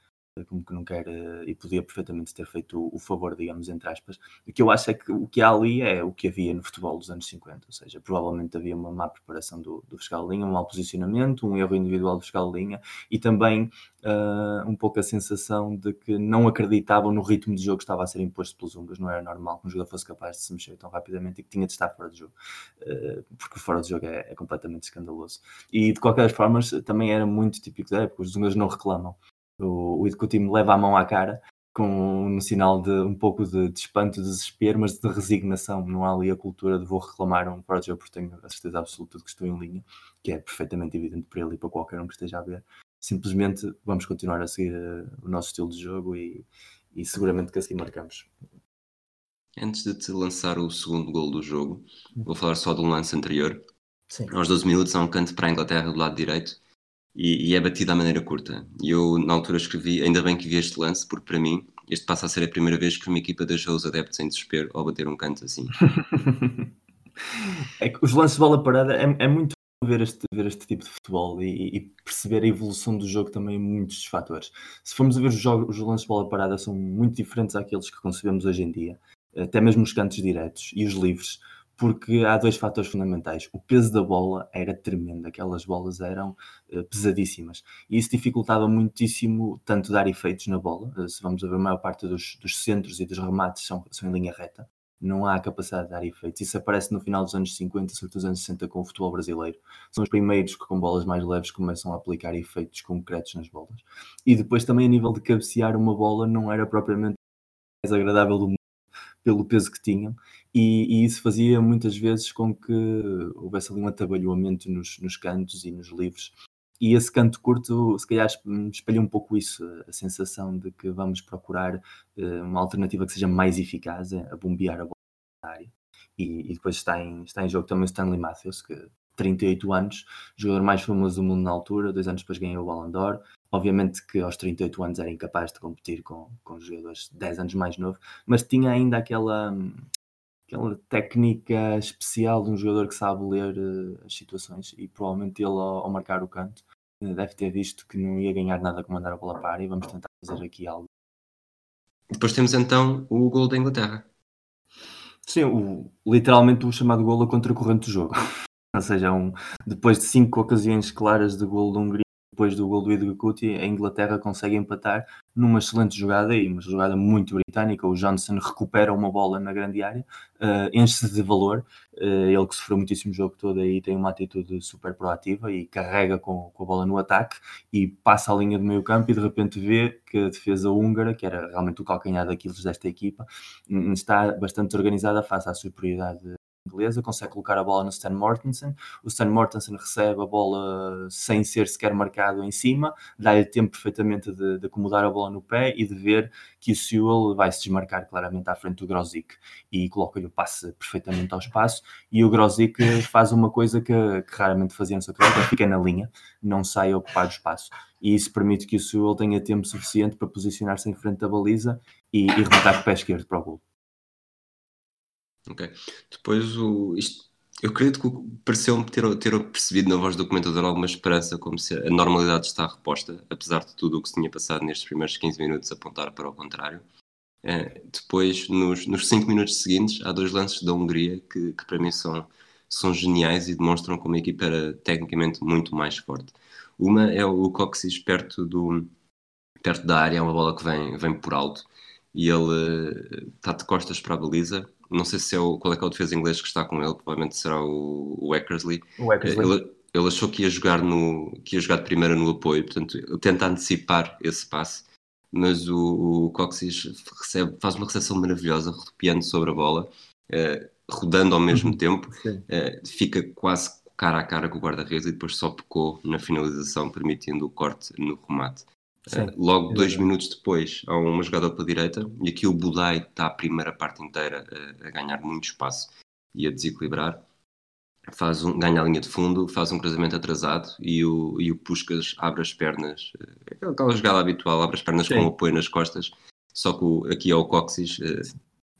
como que não quer uh, e podia perfeitamente ter feito o, favor, digamos, entre aspas. O que eu acho é que o que há ali é o que havia no futebol dos anos 50, ou seja, provavelmente havia uma má preparação do, do fiscal de linha, um mau posicionamento, um erro individual do fiscal de linha e também uh, um pouco a sensação de que não acreditavam no ritmo de jogo que estava a ser imposto pelos húngaros, não era normal que um jogador fosse capaz de se mexer tão rapidamente e que tinha de estar fora de jogo, uh, porque fora de jogo é, é completamente escandaloso. E de qualquer forma também era muito típico da época, os húngaros não reclamam o, o executivo leva a mão à cara com um sinal de um pouco de, de espanto, de desespero, mas de resignação. Não há ali a cultura de vou reclamar um project porque tenho a certeza absoluta de que estou em linha, que é perfeitamente evidente para ele e para qualquer um que esteja a ver. Simplesmente vamos continuar a seguir uh, o nosso estilo de jogo e, e seguramente que assim marcamos. Antes de te lançar o segundo gol do jogo, vou falar só um lance anterior. Sim. Aos 12 minutos há um canto para a Inglaterra do lado direito e, e é batido à maneira curta. E eu, na altura, escrevi: ainda bem que vi este lance, porque para mim, este passa a ser a primeira vez que uma equipa deixou os adeptos em desespero ao bater um canto assim. é que os lances de bola parada é, é muito ver este, ver este tipo de futebol e, e, perceber a evolução do jogo também em muitos fatores. Se formos a ver os, jogos, os lances de bola parada são muito diferentes àqueles que concebemos hoje em dia, até mesmo os cantos diretos e os livres porque há dois fatores fundamentais. O peso da bola era tremendo, aquelas bolas eram uh, pesadíssimas e isso dificultava muitíssimo tanto dar efeitos na bola. Uh, se vamos ver, a maior parte dos, dos centros e dos remates são, são em linha reta, não há capacidade de dar efeitos. Isso aparece no final dos anos 50, sobretudo dos anos 60, com o futebol brasileiro. São os primeiros que, com bolas mais leves, começam a aplicar efeitos concretos nas bolas. E depois, também, a nível de cabecear uma bola, não era propriamente mais agradável do mundo pelo peso que tinham, e, e, isso fazia muitas vezes com que houvesse ali um atabalhoamento nos, nos cantos e nos livros. E esse canto curto, se calhar, espelha um pouco isso, a sensação de que vamos procurar uh, uma alternativa que seja mais eficaz a bombear a bola área. E, e, depois está em, está em jogo também Stanley Matthews, que 38 anos, jogador mais famoso do mundo na altura, dois anos depois ganhou o Ballon d'Or, Obviamente que aos 38 anos era incapaz de competir com, com jogadores 10 anos mais novo, mas tinha ainda aquela, aquela técnica especial de um jogador que sabe ler uh, as situações e provavelmente ele ao, ao marcar o canto uh, deve ter visto que não ia ganhar nada com mandar a bola para a área e vamos tentar fazer aqui algo. Depois temos então o gol da Inglaterra. Sim, o, literalmente o chamado gol a contracorrente do jogo. Ou seja, um, depois de cinco ocasiões claras de gol da Hungria, depois do gol do Edgar Cuti, a Inglaterra consegue empatar numa excelente jogada e uma jogada muito britânica. O Johnson recupera uma bola na grande área, uh, enche-se de valor. Uh, ele que sofreu muitíssimo o jogo todo aí tem uma atitude super proativa e carrega com, com, a bola no ataque e passa a linha do meio campo e de repente vê que a defesa húngara, que era realmente o calcanhar daqueles desta equipa, está bastante organizada face à superioridade inglesa, consegue colocar a bola no Stan Mortensen. O Stan Mortensen recebe a bola sem ser sequer marcado em cima, dá-lhe tempo perfeitamente de, de, acomodar a bola no pé e de ver que o Sewell vai se desmarcar claramente à frente do Grosic e coloca-lhe o passe perfeitamente ao espaço. E o Grosic faz uma coisa que, que raramente fazia no seu carreira, fica na linha, não sai a ocupar o espaço. E isso permite que o Sewell tenha tempo suficiente para posicionar-se em frente da baliza e, e rematar com o pé esquerdo para o gol. Ok. Depois, o, isto, eu acredito que pareceu-me ter, ter percebido na voz do comentador alguma esperança, como se a normalidade está reposta, apesar de tudo o que se tinha passado nestes primeiros 15 minutos apontar para o contrário. É, depois, nos, nos 5 minutos seguintes, há dois lances da Hungria que, que para mim são, são geniais e demonstram como a equipa era tecnicamente muito mais forte. Uma é o Coxis perto, do, perto da área, é uma bola que vem, vem por alto e ele está de costas para a baliza não sei se é o, qual é que é o defesa inglês que está com ele, provavelmente será o, o Eckersley. O Eckersley. Ele, ele, achou que ia jogar no que ia jogar de primeira no apoio, portanto ele tenta antecipar esse passe, mas o, o Coxis recebe, faz uma recepção maravilhosa, arrepiando sobre a bola, eh, rodando ao mesmo uhum. tempo, eh, fica quase cara a cara com o guarda-redes e depois só pecou na finalização, permitindo o corte no remate. Sim, logo dois minutos depois há uma jogada pela direita e aqui o Budai está a primeira parte inteira a, a, ganhar muito espaço e a desequilibrar. Faz um, ganha a linha de fundo, faz um cruzamento atrasado e o, e o Puskas abre as pernas, eh, aquela jogada habitual, abre as pernas Sim. com apoio nas costas, só que o, aqui é o Coxis eh,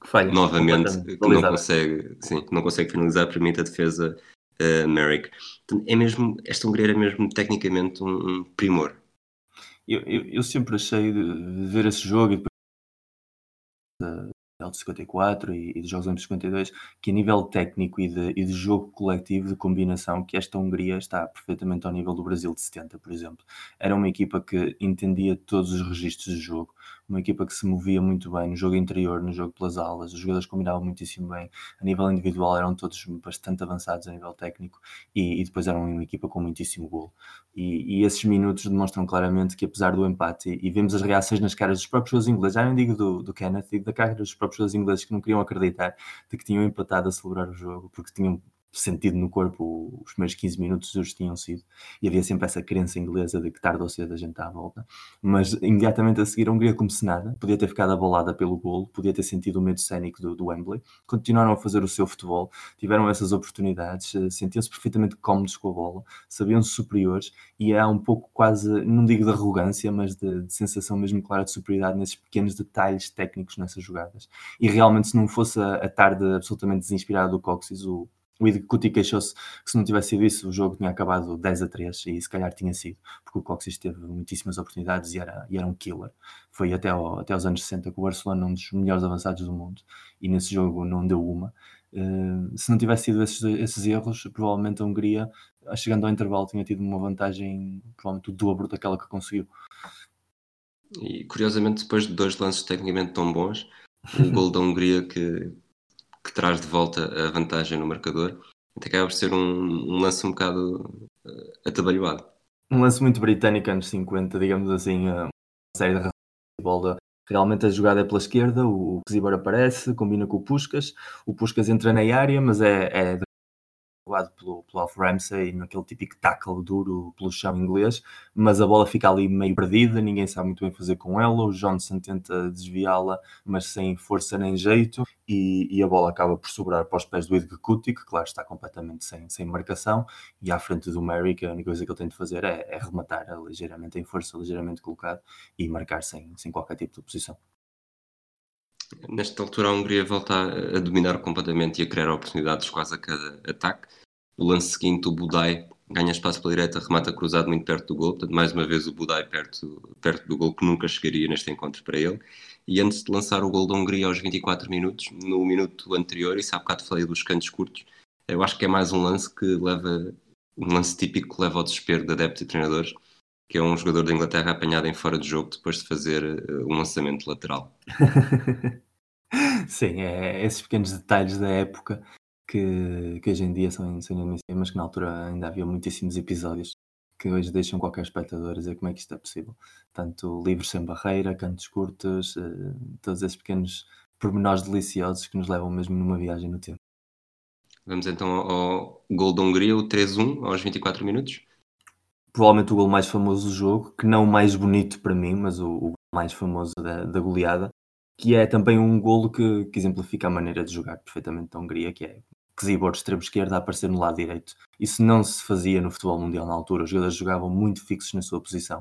Falha, novamente que não consegue, sim, não consegue finalizar, permite a defesa uh, Merrick. é mesmo, esta Hungria é mesmo tecnicamente um, um primor eu, eu, eu sempre achei de, ver esse jogo e depois de 54 e, e dos Jogos Olímpicos 52, que a nível técnico e de, e de jogo coletivo, de combinação, que esta Hungria está perfeitamente ao nível do Brasil de 70, por exemplo. Era uma equipa que entendia todos os registros de jogo, uma equipa que se movia muito bem no jogo interior, no jogo pelas alas, os jogadores combinavam muitíssimo bem, a nível individual eram todos bastante avançados a nível técnico e, e depois eram uma equipa com muitíssimo gol. E, e, esses minutos demonstram claramente que apesar do empate, e vemos as reações nas caras dos próprios jogadores ingleses, já não digo do, do Kenneth, digo da cara dos próprios jogadores ingleses que não queriam acreditar de que tinham empatado a celebrar o jogo, porque tinham sentido no corpo os primeiros 15 minutos os tinham sido e havia sempre essa crença inglesa de que tarde ou cedo a gente está à volta. Mas imediatamente a seguir a Hungria como se nada podia ter ficado abolada pelo golo podia ter sentido o medo cénico do, do Wembley. Continuaram a fazer o seu futebol tiveram essas oportunidades eh, sentiam-se perfeitamente cómodos com a bola sabiam-se superiores e há um pouco quase, não digo de arrogância mas de, de sensação mesmo clara de superioridade nesses pequenos detalhes técnicos nessas jogadas. E realmente se não fosse a, a tarde absolutamente desinspirada do Coxis o o Idcuti queixou-se que se não tivesse sido isso, o jogo tinha acabado 10 a 3 e se calhar tinha sido, porque o Coxis teve muitíssimas oportunidades e era, e era um killer. Foi até, ao, até aos anos 60 que o Barcelona, um dos melhores avançados do mundo, e nesse jogo não deu uma. Uh, se não tivesse sido esses, esses, erros, provavelmente a Hungria, chegando ao intervalo, tinha tido uma vantagem, provavelmente o dobro daquela que conseguiu. E curiosamente, depois de dois lances tecnicamente tão bons, o gol da Hungria que que traz de volta a vantagem no marcador, até acaba por ser um, um lance um bocado uh, atabalhoado. Um lance muito britânico, anos 50, digamos assim, uma série de bola. Realmente a jogada é pela esquerda, o Zibor aparece, combina com o Puskas, o Puskas entra na área, mas é, é levado pelo, pelo Alf Ramsey naquele típico tackle duro pelo chão inglês, mas a bola fica ali meio perdida, ninguém sabe muito bem fazer com ela. O Johnson tenta desviá-la, mas sem força nem jeito, e, e, a bola acaba por sobrar para os pés do Edgar Cuti, que claro está completamente sem, sem marcação, e à frente do Mary, que a única coisa que ele tem de fazer é, é rematar ligeiramente em força, ligeiramente colocado, e marcar sem, sem qualquer tipo de oposição. Nesta altura, a Hungria volta a, dominar completamente e a criar oportunidades quase a cada ataque. No lance seguinte, o Budai ganha espaço pela direita, remata cruzado muito perto do gol. Portanto, mais uma vez, o Budai perto, perto do gol que nunca chegaria neste encontro para ele. E antes de lançar o gol da Hungria aos 24 minutos, no minuto anterior, e há bocado falei dos cantos curtos, eu acho que é mais um lance que leva, um lance típico que leva ao desespero de adeptos e treinadores, que é um jogador da Inglaterra apanhado em fora de jogo depois de fazer uh, um lançamento lateral. Sim, é esses pequenos detalhes da época que, que hoje em dia são, são inadmissíveis, mas que na altura ainda havia muitíssimos episódios que hoje deixam qualquer espectador a dizer como é que isto é possível. Tanto livros sem barreira, cantos curtos, uh, todos esses pequenos pormenores deliciosos que nos levam mesmo numa viagem no tempo. Vamos então ao gol da Hungria, o 3-1, aos 24 minutos. Provavelmente o gol mais famoso do jogo, que não o mais bonito para mim, mas o, o mais famoso da, da goleada, que é também um golo que, que, exemplifica a maneira de jogar perfeitamente da Hungria, que é Czibor, extremo esquerdo, a aparecer no lado direito. Isso não se fazia no futebol mundial na altura. Os jogadores jogavam muito fixos na sua posição.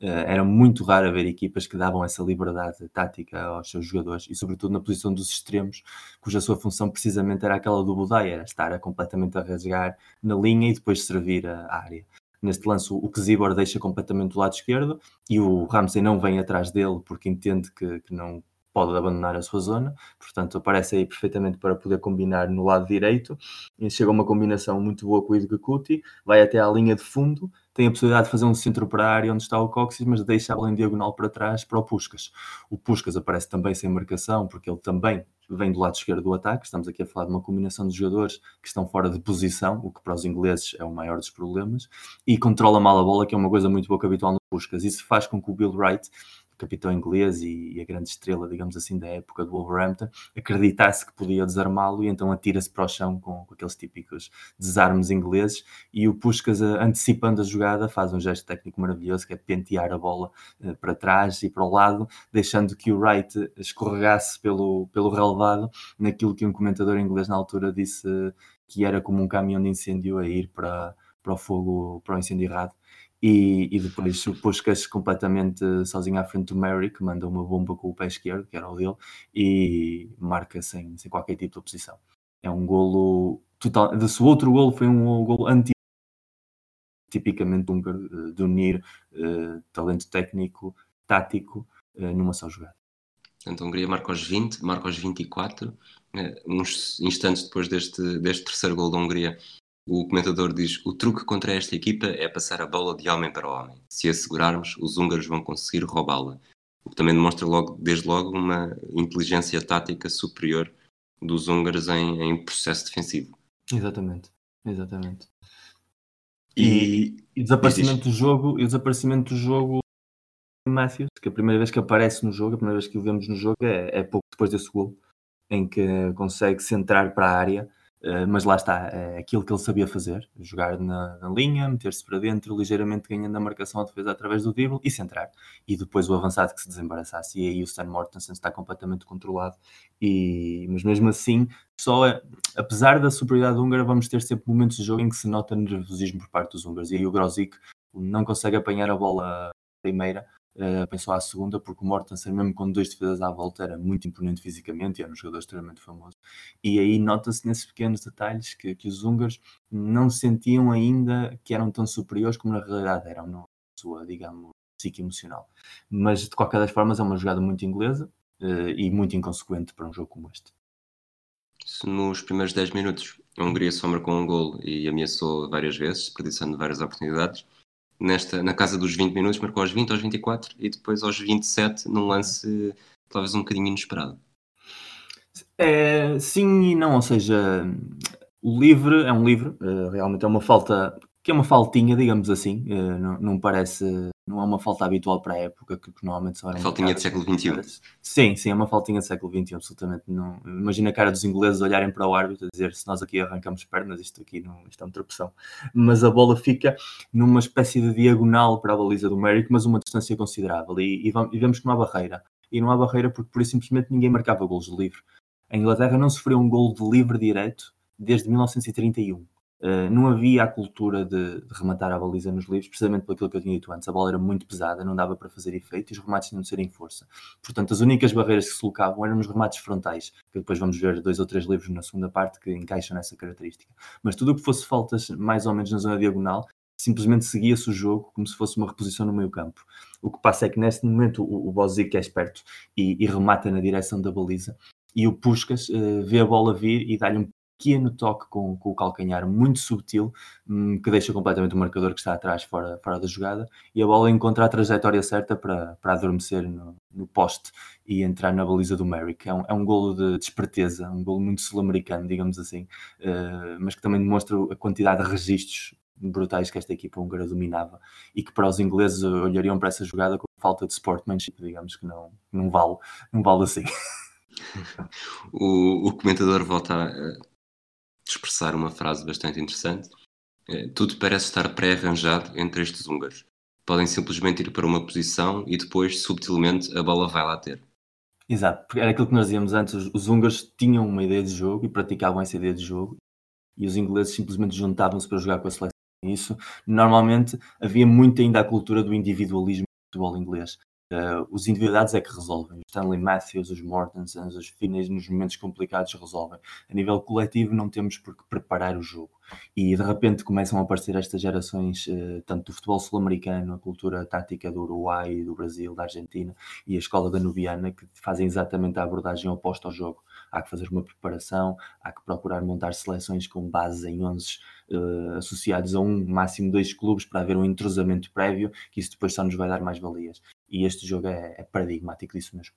Uh, era muito raro haver equipas que davam essa liberdade tática aos seus jogadores e, sobretudo, na posição dos extremos, cuja sua função precisamente era aquela do Budai, era estar completamente a rasgar na linha e depois servir a área. Neste lance, o Czibor deixa completamente o lado esquerdo e o Ramsey não vem atrás dele porque entende que, que não pode abandonar a sua zona, portanto aparece aí perfeitamente para poder combinar no lado direito, e chega uma combinação muito boa com o Idgakuti, vai até à linha de fundo, tem a possibilidade de fazer um centro para a área onde está o Coxis, mas deixa a em diagonal para trás para o Puskas. O Puskas aparece também sem marcação, porque ele também vem do lado esquerdo do ataque. Estamos aqui a falar de uma combinação de jogadores que estão fora de posição, o que para os ingleses é o maior dos problemas, e controla mal a bola, que é uma coisa muito pouco habitual no Puskas. Isso faz com que o Bill Wright capitão inglês e, a grande estrela, digamos assim, da época do Wolverhampton, acreditasse que podia desarmá-lo e então atira-se para o chão com, com, aqueles típicos desarmes ingleses e o Puskas, eh, antecipando a jogada, faz um gesto técnico maravilhoso que é pentear a bola uh, para trás e para o lado, deixando que o Wright escorregasse pelo, pelo relevado naquilo que um comentador inglês na altura disse que era como um caminhão de incêndio a ir para, para o fogo, para o incêndio errado e, e depois Puskas completamente sozinho à frente do Mary, que manda uma bomba com o pé esquerdo, que era o dele, e marca sem, sem qualquer tipo de oposição. É um golo total. Se o outro golo foi um golo anti tipicamente húngaro, de unir uh, talento técnico, tático, uh, numa só jogada. Portanto, a Hungria marca aos 20, marca aos 24, uh, uns instantes depois deste, deste terceiro gol da Hungria, o comentador diz: o truque contra esta equipa é passar a bola de homem para homem. Se a segurarmos, os húngaros vão conseguir roubá-la. O que também demonstra logo, desde logo uma inteligência tática superior dos húngaros em, em processo defensivo. Exatamente, exatamente. E, e, e desaparecimento do jogo, e o desaparecimento do jogo Matthews, que a primeira vez que aparece no jogo, a primeira vez que o vemos no jogo é, é pouco depois desse gol, em que consegue centrar para a área mas lá está, é aquilo que ele sabia fazer, jogar na, na linha, meter-se para dentro, ligeiramente ganhando a marcação à defesa através do dribble e centrar. E depois o avançado que se desembaraçasse. E aí o Stan Mortensen está completamente controlado. E, mas mesmo assim, só é, apesar da superioridade húngara, vamos ter sempre momentos de jogo em que se nota nervosismo por parte dos húngaros. E aí o Grosic não consegue apanhar a bola primeira uh, pensou à segunda, porque o Mortensen, mesmo com dois defesas à volta, era muito imponente fisicamente e era um jogador extremamente famoso. E aí nota-se nesses pequenos detalhes que, que os húngaros não sentiam ainda que eram tão superiores como na realidade eram, na sua, digamos, psique emocional. Mas de qualquer das formas é uma jogada muito inglesa uh, e muito inconsequente para um jogo como este. Se nos primeiros 10 minutos a Hungria só marcou um gol e ameaçou várias vezes, desperdiçando várias oportunidades, nesta, na casa dos 20 minutos, marcou aos 20, aos 24 e depois aos 27 num lance talvez um bocadinho inesperado. É, sim e não, ou seja, o livre é um livre, eh, realmente é uma falta que é uma faltinha, digamos assim, uh, não, não, parece, não é uma falta habitual para a época, que, que normalmente só era Faltinha de século XXI. Sim, sim, é uma faltinha de século XXI, absolutamente. Não, imagina a cara dos ingleses olharem para o árbitro a dizer se nós aqui arrancamos pernas, isto aqui não, isto é uma tropeção. Mas a bola fica numa espécie de diagonal para a baliza do Merrick, mas uma distância considerável, e, e, vamos, e vemos que não há barreira. E não há barreira porque por isso simplesmente ninguém marcava golos de livre. A Inglaterra não sofreu um gol de livre direto desde 1931 Uh, não havia a cultura de, de, rematar a baliza nos livros, precisamente pelo que eu tinha dito antes. A bola era muito pesada, não dava para fazer efeito e os remates tinham de ser em força. Portanto, as únicas barreiras que se colocavam eram nos remates frontais, que depois vamos ver dois ou três livros na segunda parte que encaixam nessa característica. Mas tudo o que fosse faltas mais ou menos na zona diagonal, simplesmente seguia-se o jogo como se fosse uma reposição no meio campo. O que passa é que neste momento o, o Bozic é esperto e, e remata na direção da baliza e o Puskas uh, vê a bola vir e dá-lhe um pequeno toque com, com o calcanhar, muito subtil, hum, que deixa completamente o marcador que está atrás fora, fora da jogada, e a bola encontra a trajetória certa para, para adormecer no, no poste e entrar na baliza do Merrick. É um, é um golo de, de esperteza, um golo muito sul-americano, digamos assim, uh, mas que também demonstra a quantidade de registros brutais que esta equipa húngara dominava e que para os ingleses olhariam para essa jogada com falta de sportsmanship, digamos que não, não vale, não vale assim. o, o comentador volta a expressar uma frase bastante interessante. É, Tudo parece estar pré-arranjado entre estes húngaros. Podem simplesmente ir para uma posição e depois, subtilmente, a bola vai lá ter. Exato, porque era aquilo que nós dizíamos antes, os húngaros tinham uma ideia de jogo e praticavam essa ideia de jogo e os ingleses simplesmente juntavam-se para jogar com a seleção isso. Normalmente havia muito ainda a cultura do individualismo no futebol inglês. Uh, os individualidades é que resolvem. Stanley Matthews, os Mortensons, os Finney nos momentos complicados resolvem. A nível coletivo não temos por que preparar o jogo. E de repente começam a aparecer estas gerações, uh, tanto do futebol sul-americano, a cultura tática do Uruguai, do Brasil, da Argentina e a escola danubiana, que fazem exatamente a abordagem oposta ao jogo há que fazer uma preparação, há que procurar montar seleções com base em 11 uh, associados a um, máximo dois clubes para haver um entrosamento prévio, que isso depois só nos vai dar mais valias. E este jogo é, é paradigmático disso mesmo.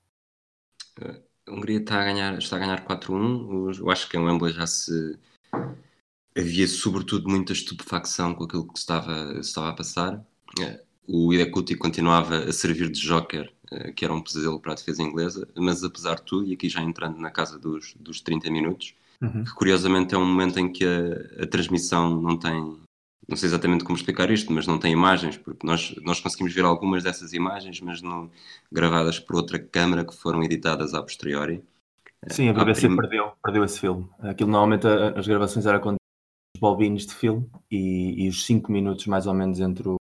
A Hungria está a ganhar, está a ganhar 4-1, eu acho que em Wembley já se havia sobretudo muita estupefacção com aquilo que estava, estava a passar. Uh, o Idekuti continuava a servir de joker eh, que era um pesadelo para a defesa inglesa, mas apesar de tudo, e aqui já entrando na casa dos, dos 30 minutos, uhum. que curiosamente é um momento em que a, a, transmissão não tem, não sei exatamente como explicar isto, mas não tem imagens, porque nós, nós conseguimos ver algumas dessas imagens, mas não gravadas por outra câmara que foram editadas a posteriori. Sim, a BBC prim... perdeu, perdeu esse filme. Aquilo normalmente as gravações eram com bobines de filme e, e os 5 minutos mais ou menos entre o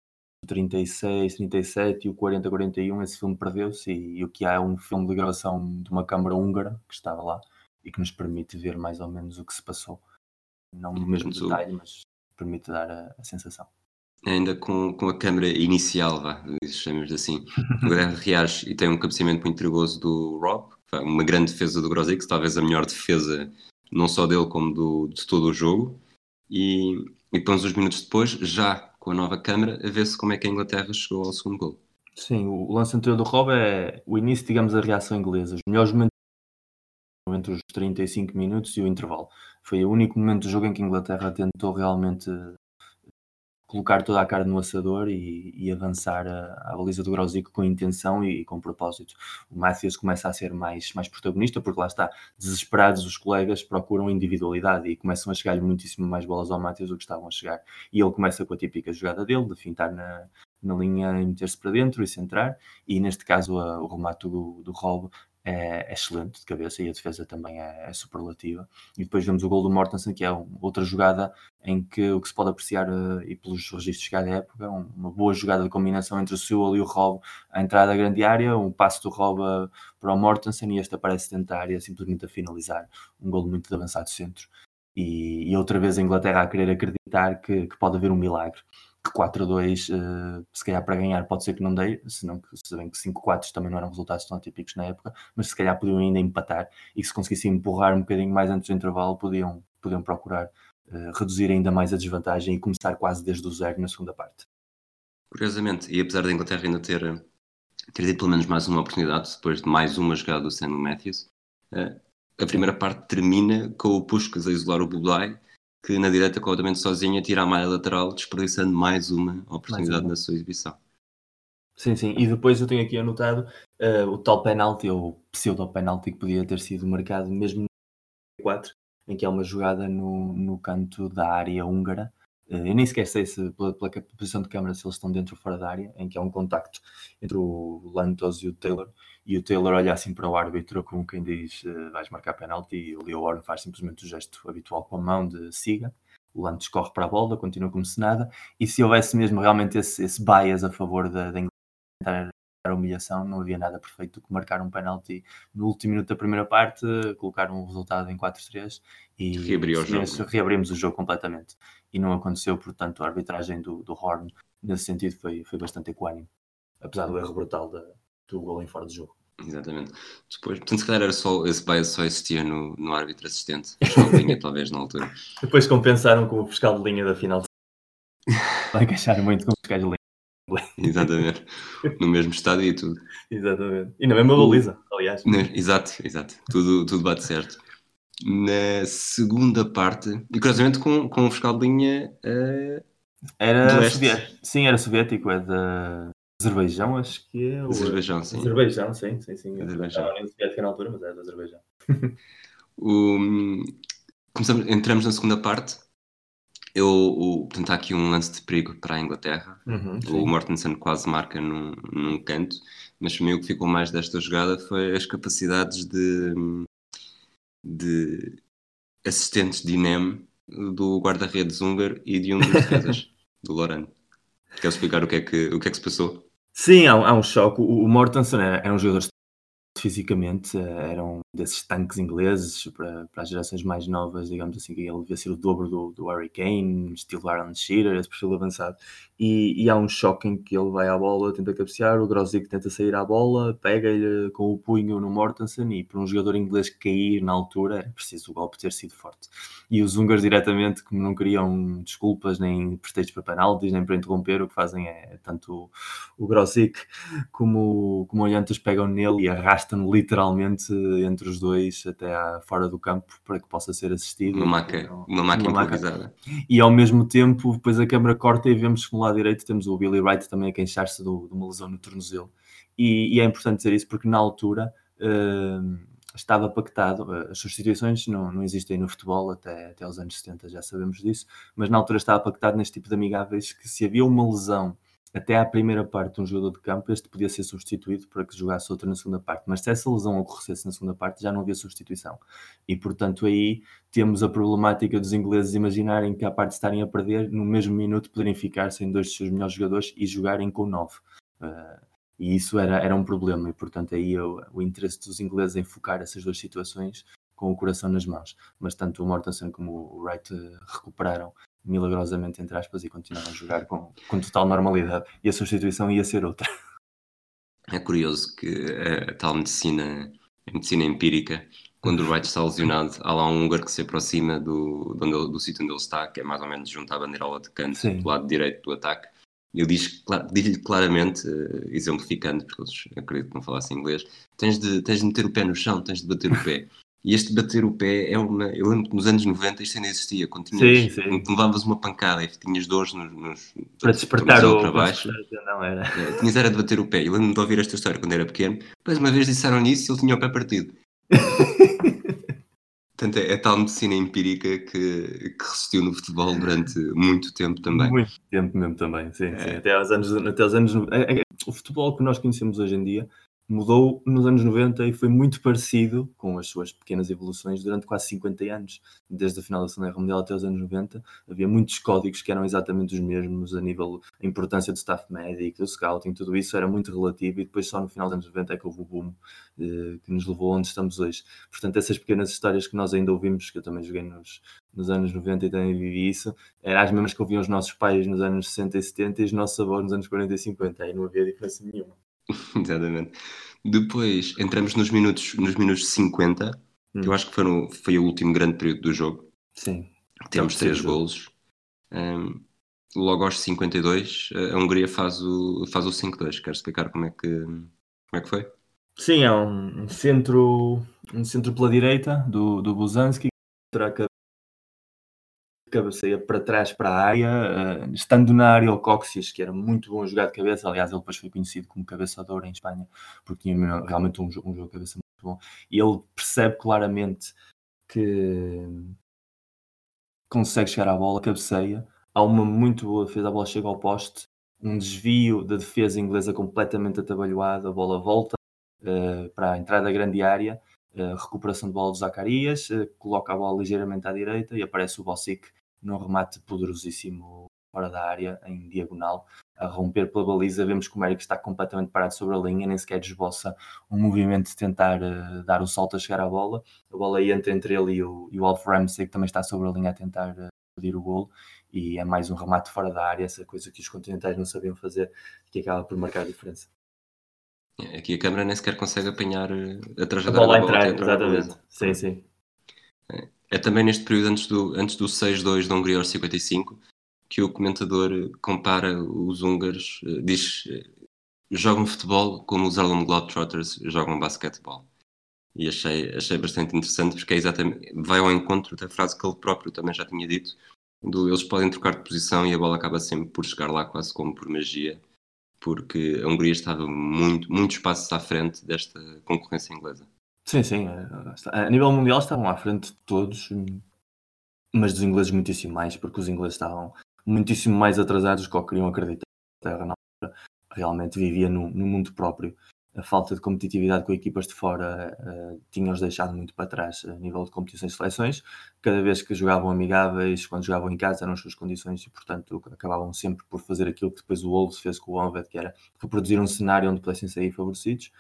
36, 37 e o 40, 41, esse filme perdeu-se e, e, o que há é um filme de gravação de uma câmara húngara que estava lá e que nos permite ver mais ou menos o que se passou. Não no mesmo detalhe, mas permite dar a, a sensação. Ainda com, com a câmara inicial, vá, chamamos assim. O Guerra reage e tem um cabeceamento muito perigoso do Rob, uma grande defesa do Grozix, talvez a melhor defesa não só dele como do, de todo o jogo. E, e depois, uns minutos depois, já com a nova câmara a ver se como é que a Inglaterra chegou ao segundo gol. Sim, o lance anterior do Rob é o início, digamos, da reação inglesa. Os melhores momentos entre os 35 minutos e o intervalo. Foi o único momento do jogo em que a Inglaterra tentou realmente colocar toda a carne no assador e, e avançar a, a, baliza do Grauzico com intenção e, e, com propósito. O Matthews começa a ser mais, mais protagonista porque lá está, desesperados os colegas procuram individualidade e começam a chegar-lhe muitíssimo mais bolas ao Matthews do que estavam a chegar. E ele começa com a típica jogada dele, de fintar na, na linha e meter-se para dentro e centrar, e neste caso a, o remate do, do Rob é, é, excelente de cabeça e a defesa também é, é, superlativa. E depois vemos o gol do Mortensen, que é outra jogada em que o que se pode apreciar, uh, e pelos registros que há da época, um, uma boa jogada de combinação entre o Sewell e o Rob, a entrada da grande área, um passo do Rob uh, para o Mortensen e este aparece dentro da área simplesmente a finalizar. Um gol muito de avançado centro. E, e, outra vez a Inglaterra a querer acreditar que, que pode haver um milagre que 4-2, uh, se calhar para ganhar pode ser que não dê, senão que, se bem que 5-4 também não eram resultados tão típicos na época, mas se calhar podiam ainda empatar e que se conseguissem empurrar um bocadinho mais antes do intervalo, podiam, podiam procurar uh, reduzir ainda mais a desvantagem e começar quase desde o zero na segunda parte. Curiosamente, e apesar da Inglaterra ainda ter, ter tido pelo menos mais uma oportunidade, depois de mais uma jogada do Sam Matthews, uh, a primeira parte termina com o Puskas a isolar o Bublai que na direita completamente sozinha tira a malha lateral, desperdiçando mais uma oportunidade mais na sua exibição. Sim, sim. E depois eu tenho aqui anotado uh, o tal penalti, ou pseudo-penalti que podia ter sido marcado mesmo no 4, em que há uma jogada no, no canto da área húngara. Uh, eu nem sequer sei se pela, pela posição de câmara se eles estão dentro ou fora da área, em que há um contacto entre o Lantos e o Taylor e o Taylor olha assim para o árbitro como quem diz uh, vais marcar penalti e o Leo Warren faz simplesmente o gesto habitual com a mão de siga. O Lantos corre para a bola, continua como se nada e se houvesse mesmo realmente esse, esse bias a favor da, da Inglaterra a humilhação, não havia nada perfeito do que marcar um penalti no último minuto da primeira parte, colocar um resultado em 4-3 e reabrimos o jogo completamente. E não aconteceu, portanto, a arbitragem do, do Horn nesse sentido foi, foi bastante equânime, apesar do erro brutal da, do gol em fora de jogo. Exatamente. Depois, portanto, se calhar era só, esse bias só existia no, no árbitro assistente, fiscal de linha, talvez, na altura. Depois compensaram com o fiscal de linha da final. Vai queixar muito com o fiscal de linha. Exatamente. No mesmo estádio e tudo. Exatamente. E na mesma baliza, aliás. Exato, exato. Tudo, tudo bate certo. Na segunda parte, e curiosamente com, com o fiscal de linha. Uh, era soviético. Sim, era soviético, é da Azerbaijão, acho que é. Azerbaijão, sim. Azerbaijão, sim, sim, sim. Azerbaijão. Não soviética na altura, mas é do Azerbaijão. o, começamos, entramos na segunda parte. Eu, o, portanto, há aqui um lance de perigo para a Inglaterra. Uhum, o Mortensen quase marca num, num canto, mas para mim o que ficou mais desta jogada foi as capacidades de, de assistentes de INEM do guarda-redes húngaro e de um dos defesas, do Loran. Quer explicar o que é que, o que, é que se passou? Sim, há, há um choque. O, o Mortensen era, era um jogador fisicamente, eh, era um desses tanques ingleses para, para as gerações mais novas, digamos assim, que ele devia ser o dobro do, do Harry Kane, estilo Aaron Shearer, esse perfil avançado. E, e, há um choque em que ele vai à bola, tenta cabecear, o Grosic tenta sair à bola, pega-lhe com o punho no Mortensen e para um jogador inglês cair na altura era preciso o golpe ter sido forte. E os húngaros diretamente, como não queriam desculpas, nem pretextos para penaltis, nem para interromper, o que fazem é tanto o, o como, como o Jantas pegam nele e arrastam literalmente entre os dois até fora do campo para que possa ser assistido. Uma maca, uma maca uma improvisada. E ao mesmo tempo, depois a câmara corta e vemos que no lado direito temos o Billy Wright também a queixar-se de uma lesão no tornozelo. E, e, é importante dizer isso porque na altura uh, estava pactado, uh, as substituições não, não existem no futebol até, até aos anos 70, já sabemos disso, mas na altura estava pactado neste tipo de amigáveis que se havia uma lesão até à primeira parte de um jogador de campo, este podia ser substituído para que jogasse outro na segunda parte. Mas se essa lesão ocorresse na segunda parte, já não havia substituição. E portanto, aí temos a problemática dos ingleses imaginarem que, à parte de estarem a perder, no mesmo minuto poderem ficar sem dois dos seus melhores jogadores e jogarem com nove. Uh, e isso era, era um problema, e portanto, aí o, o interesse dos ingleses em focar essas duas situações com o coração nas mãos. Mas tanto o Mortensen como o Wright uh, recuperaram milagrosamente, entre aspas, e continuaram a jogar com, com total normalidade. E a substituição ia ser outra. É curioso que a tal medicina, a medicina empírica, quando o Wright está lesionado, há lá um húngaro que se aproxima do, do, do sítio onde ele está, que é mais ou menos junto à bandeirola de canto, Sim. do lado direito do ataque. Ele diz, diz-lhe claramente, uh, exemplificando, porque eles acredito que não falassem inglês, tens de, tens de meter o pé no chão, tens de bater o pé. E este bater o pé é uma. Eu lembro que nos anos 90 isto ainda existia. Quando, tinhas, sim, sim. levavas uma pancada e tinhas dores nos. nos para despertar o. Para baixo. Não era. É, tinhas era de bater o pé. Eu lembro-me de ouvir esta história quando era pequeno. Depois uma vez disseram nisso e ele tinha o pé partido. Portanto, é, é tal medicina empírica que, que resistiu no futebol durante muito tempo também. Muito tempo mesmo também, sim. É. sim. Até, aos anos, até aos anos. É, é, o futebol que nós conhecemos hoje em dia mudou nos anos 90 e foi muito parecido, com as suas pequenas evoluções, durante quase 50 anos. Desde a final da Segunda Guerra Mundial até os anos 90, havia muitos códigos que eram exatamente os mesmos a nível da importância do staff médico, do scouting, tudo isso era muito relativo e depois só no final dos anos 90 é que houve o boom eh, que nos levou onde estamos hoje. Portanto, essas pequenas histórias que nós ainda ouvimos, que eu também joguei nos, nos anos 90 e também vivi isso, eram as mesmas que ouviam os nossos pais nos anos 60 e 70 e os nossos avós nos anos 40 e 50, aí não havia diferença nenhuma. Exatamente. Depois entramos nos minutos, nos minutos 50, hum. que eu acho que foram, foi o último grande período do jogo. Sim. Temos três golos. Um, logo aos 52, a Hungria faz o, faz o 5-2. Queres explicar como é, que, como é que foi? Sim, é um centro, um centro pela direita do, do Buzanski, cabeceia para trás para a área, uh, estando na área o Coxias, que era muito bom jogar de cabeça, aliás ele depois foi conhecido como cabeçador em Espanha, porque tinha realmente um, um jogo de cabeça muito bom, e ele percebe claramente que consegue chegar à bola, cabeceia, há uma muito boa defesa, a bola chega ao poste, um desvio da defesa inglesa completamente atabalhoado, a bola volta uh, para a entrada da grande área, uh, recuperação de bola do Zacarias, uh, coloca a bola ligeiramente à direita e aparece o Bossic num remate poderosíssimo fora da área, em diagonal, a romper pela baliza. Vemos que o Mérico está completamente parado sobre a linha, nem sequer esboça um movimento de tentar uh, dar o salto a chegar à bola. A bola entra entre ele e o, e o Alf Ramsey, que também está sobre a linha a tentar uh, pedir o golo. E é mais um remate fora da área, essa coisa que os continentais não sabiam fazer, que acaba por marcar a diferença. Aqui a câmera nem sequer consegue apanhar eh, a A trajetória bola da bola entrar, entrar baliza. exatamente. Sim, sim. É também neste período antes do, antes do 6-2 da Hungria aos 55 que o comentador eh, compara os húngaros, eh, diz eh, jogam futebol como os Harlem Globetrotters jogam basquetebol. E achei, achei bastante interessante porque é exatamente, vai ao encontro da frase que ele próprio também já tinha dito, do eles podem trocar de posição e a bola acaba sempre por chegar lá quase como por magia, porque a Hungria estava muito, muitos passos à frente desta concorrência inglesa. Sim, sim. está- A nível mundial estavam à frente de todos, mas dos ingleses muitíssimo mais, porque os ingleses estavam muitíssimo mais atrasados do que o que queriam acreditar. A terra realmente vivia num, num mundo próprio. A falta de competitividade com equipas de fora eh, tinha-os deixado muito para trás a nível de competições e seleções. Cada vez que jogavam amigáveis, quando jogavam em casa, eram as suas condições e, portanto, acabavam sempre por fazer aquilo que depois o Wolves fez com o Honved, que era reproduzir um cenário onde pudessem sair favorecidos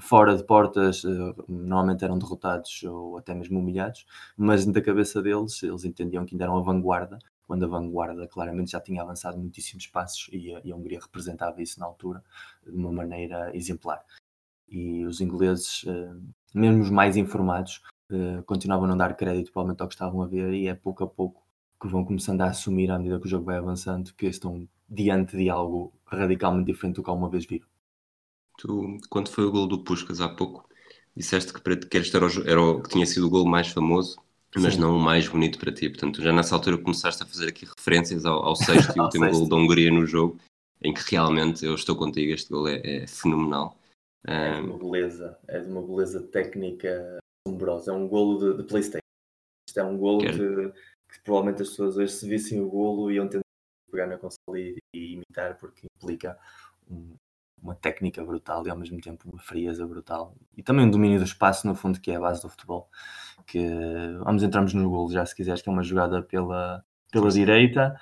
fora de portas, eh, normalmente eram derrotados ou até mesmo humilhados, mas da cabeça deles, eles entendiam que ainda eram a vanguarda, quando a vanguarda claramente já tinha avançado muitíssimos passos e a, e a Hungria representava isso na altura de uma maneira exemplar. E os ingleses, eh, mesmo os mais informados, eh, continuavam a não dar crédito provavelmente ao que estavam a ver e é pouco a pouco que vão começando a assumir à medida que o jogo vai avançando que estão diante de algo radicalmente diferente do que alguma vez viram. Tu, quando foi o gol do Puskas há pouco, disseste que para ti que este era o, era o que tinha sido o gol mais famoso, mas Sim. não o mais bonito para ti. Portanto, já nessa altura começaste a fazer aqui referências ao, ao sexto e último sexto. gol da Hungria no jogo, em que realmente eu estou contigo, este gol é, é fenomenal. É de uma beleza, é de uma beleza técnica assombrosa. É um golo de, de Playstation. Isto é um golo que, que provavelmente as pessoas hoje se vissem o golo iam tentar pegar na consola e, e imitar porque implica um- uma técnica brutal e ao mesmo tempo uma frieza brutal. E também um domínio do espaço, no fundo, que é a base do futebol. Que vamos entrarmos no golo já se quiseres, que é uma jogada pela, pela direita,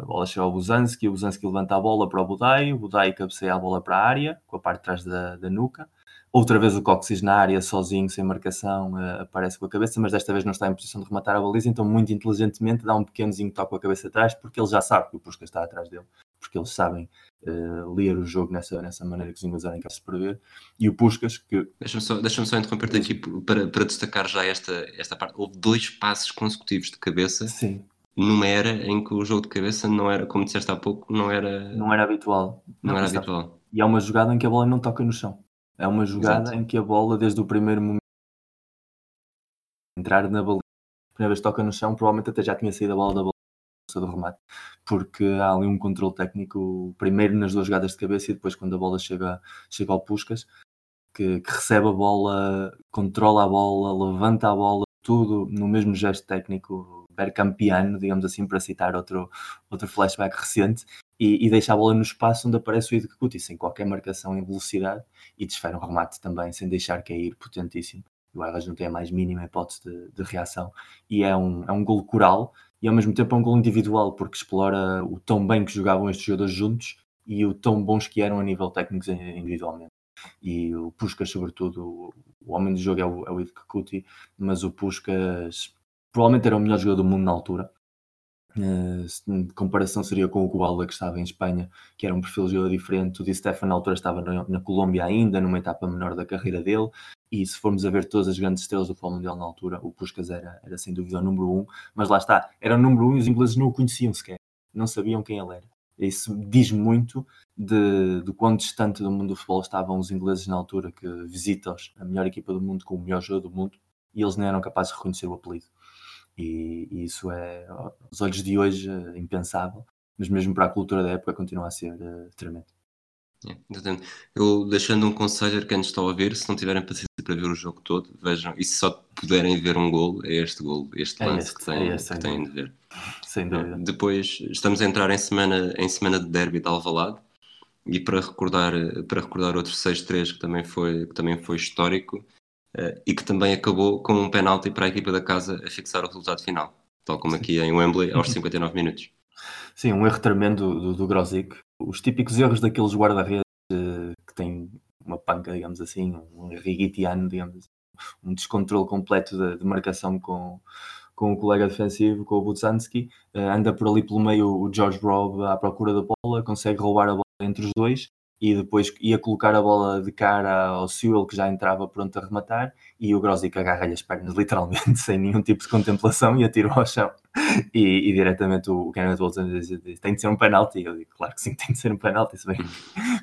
a bola chega ao Buzanski, o Buzanski levanta a bola para o Budai, o Budai cabeceia a bola para a área, com a parte de trás da, da nuca. Outra vez o Coxis na área, sozinho, sem marcação, eh, aparece com a cabeça, mas desta vez não está em posição de rematar a baliza, então muito inteligentemente dá um pequenozinho toque com a cabeça atrás, porque ele já sabe que o Puskas está atrás dele, porque eles sabem eh, ler o jogo nessa, nessa maneira que os ingleses eram capazes de prever. E o Puskas, que Deixa-me só, deixa só interromper-te aqui para, para destacar já esta, esta parte. Houve dois passos consecutivos de cabeça sim, numa era em que o jogo de cabeça não era, como disseste há pouco, não era, não, não era habitual. era está- habitual. E é uma jogada em que a bola não toca no chão. É uma jogada Exato. em que a bola, desde o primeiro momento, entrar na baliza, primeira vez que toca no chão, provavelmente até já tinha saído a bola da baliza do remate, porque há ali um controle técnico, primeiro nas duas jogadas de cabeça e depois quando a bola chega, chega ao Puscas, que, que recebe a bola, controla a bola, levanta a bola, tudo no mesmo gesto técnico bergkampiano, digamos assim, para citar outro, outro flashback recente, e, e deixa a bola no espaço onde aparece o Idekuti, sem qualquer marcação em velocidade, e desfere um remate também, sem deixar cair, potentíssimo. O Elas não tem a mais mínima hipótese de, de reação, e é um, é um golo coral, e ao mesmo tempo é um golo individual, porque explora o tão bem que jogavam estes jogadores juntos, e o tão bons que eram a nível técnico individualmente. E o Puskas, sobretudo, o, homem do jogo é o, é o Idekuti, mas o Puskas provavelmente era o melhor jogador do mundo na altura. De comparação seria com o Kubala que estava em Espanha, que era um perfil de jogador diferente. O Di Stefano na altura estava na, Colômbia ainda, numa etapa menor da carreira dele. E se formos a ver todas as grandes estrelas do futebol mundial na altura, o Puskas era, era sem dúvida o número um. Mas lá está, era o número um e os ingleses não o conheciam sequer, não sabiam quem ele era. Isso diz muito de, de quão distante do mundo do futebol estavam os ingleses na altura que visita-os, a melhor equipa do mundo com o melhor jogador do mundo, e eles nem eram capazes de reconhecer o apelido. E, e isso é, aos olhos de hoje, eh, impensável, mas mesmo para a cultura da época continua a ser uh, tremendo. É. Eu deixando um conselho a quem nos está a ouvir, se não tiverem paciência para ver o jogo todo, vejam, e se só puderem ver um gol, é este gol, este É lance este, que têm, é este, que têm de ver. Sem dúvida. Depois estamos a entrar em semana, em semana de derby de Alvalade e para recordar, para recordar outro 6-3 que também foi, que também foi histórico e que também acabou com um penalti para a equipa da casa a fixar o resultado final, tal como aqui em Wembley aos 59 minutos. Sim, um erro tremendo do, do, Grosic. Os típicos erros daqueles guarda-redes eh, que têm uma panca, digamos assim, um rigitiano, digamos assim, um descontrole completo de, de marcação com, com o colega defensivo, com o Budzanski, uh, anda por ali pelo meio o George Robb à procura da bola, consegue roubar a bola entre os dois e depois ia colocar a bola de cara ao Sewell, que já entrava pronto a rematar, e o Grosic agarra-lhe as pernas, literalmente, sem nenhum tipo de contemplação, e atirou ao chão. E, e diretamente o Kenneth Walton diz, tem de ser um penalti. Eu digo, claro que sim, tem de ser um penalti, se bem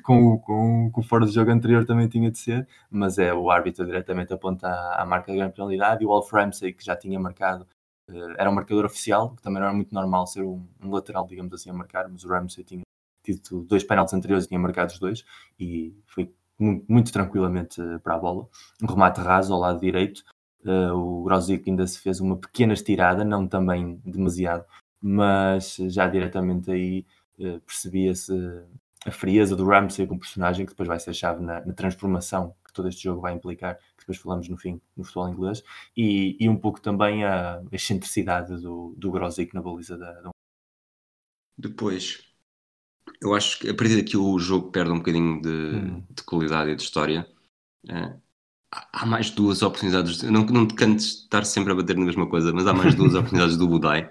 com o, com, com o fora do jogo anterior também tinha de ser, mas é o árbitro diretamente aponta a, marca de grande penalidade, e o Wolf Ramsey, que já tinha marcado, eh, era um marcador oficial, que também não era muito normal ser um, um lateral, digamos assim, a marcar, mas o Ramsey tinha tido dois penaltis anteriores e tinha marcado os dois e foi muito, muito tranquilamente eh, para a bola. Um remate raso ao lado direito. Uh, o Grosic ainda se fez uma pequena estirada, não também demasiado, mas já diretamente aí uh, percebia-se a frieza do Ramsey como personagem, que depois vai ser chave na, na, transformação que todo este jogo vai implicar, que depois falamos no fim no futebol inglês, e, e um pouco também a excentricidade do, do na baliza da, da... Depois, eu acho que a partir daqui o jogo perde um bocadinho de, hum. de qualidade e de história. É, há mais duas oportunidades. Não, não te cantes estar sempre a bater na mesma coisa, mas há mais duas oportunidades do Budai.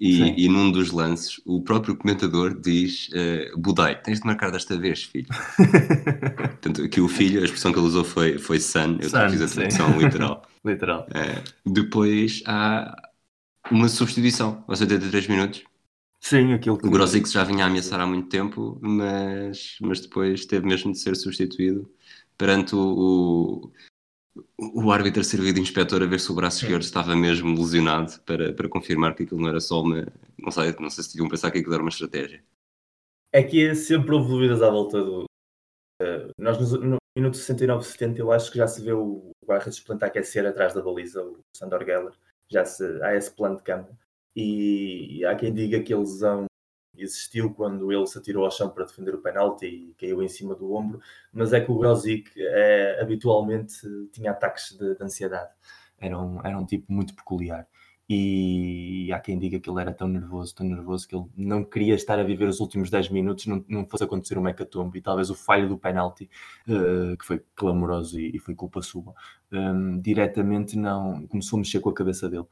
E, e, num dos lances, o próprio comentador diz: uh, Budai, tens de marcar desta vez, filho. Portanto, aqui o filho, a expressão que ele usou foi, foi son, eu son, fiz a tradução literal. literal. Uh, depois há uma substituição aos 83 minutos Sim, aquilo que... O Grosic já vinha a ameaçar há muito tempo, mas, mas depois teve mesmo de ser substituído perante o, o, o árbitro servido de inspetor a ver se o braço esquerdo estava mesmo lesionado para, para confirmar que aquilo não era só uma. Não sei, não sei se tinham pensar que aquilo era uma estratégia. É que sempre houve dúvidas à volta do. Uh, nós no, no minuto 69, 70, eu acho que já se vê o guarda-redes plantar aquecer atrás da baliza, o Sandor Geller. Já se, há esse plano de câmbio e há quem diga que a lesão existiu quando ele se atirou ao chão para defender o penalti e caiu em cima do ombro, mas é que o Grosic é, habitualmente tinha ataques de, de, ansiedade. Era um, era um tipo muito peculiar. E há quem diga que ele era tão nervoso, tão nervoso, que ele não queria estar a viver os últimos 10 minutos, não, não fosse acontecer um hecatombe. E talvez o falho do penalti, uh, que foi clamoroso e, e foi culpa sua, um, diretamente não começou a mexer com a cabeça dele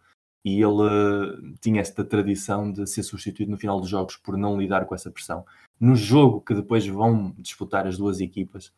e ele uh, tinha esta tradição de ser substituído no final dos jogos por não lidar com essa pressão. No jogo que depois vão disputar as duas equipas,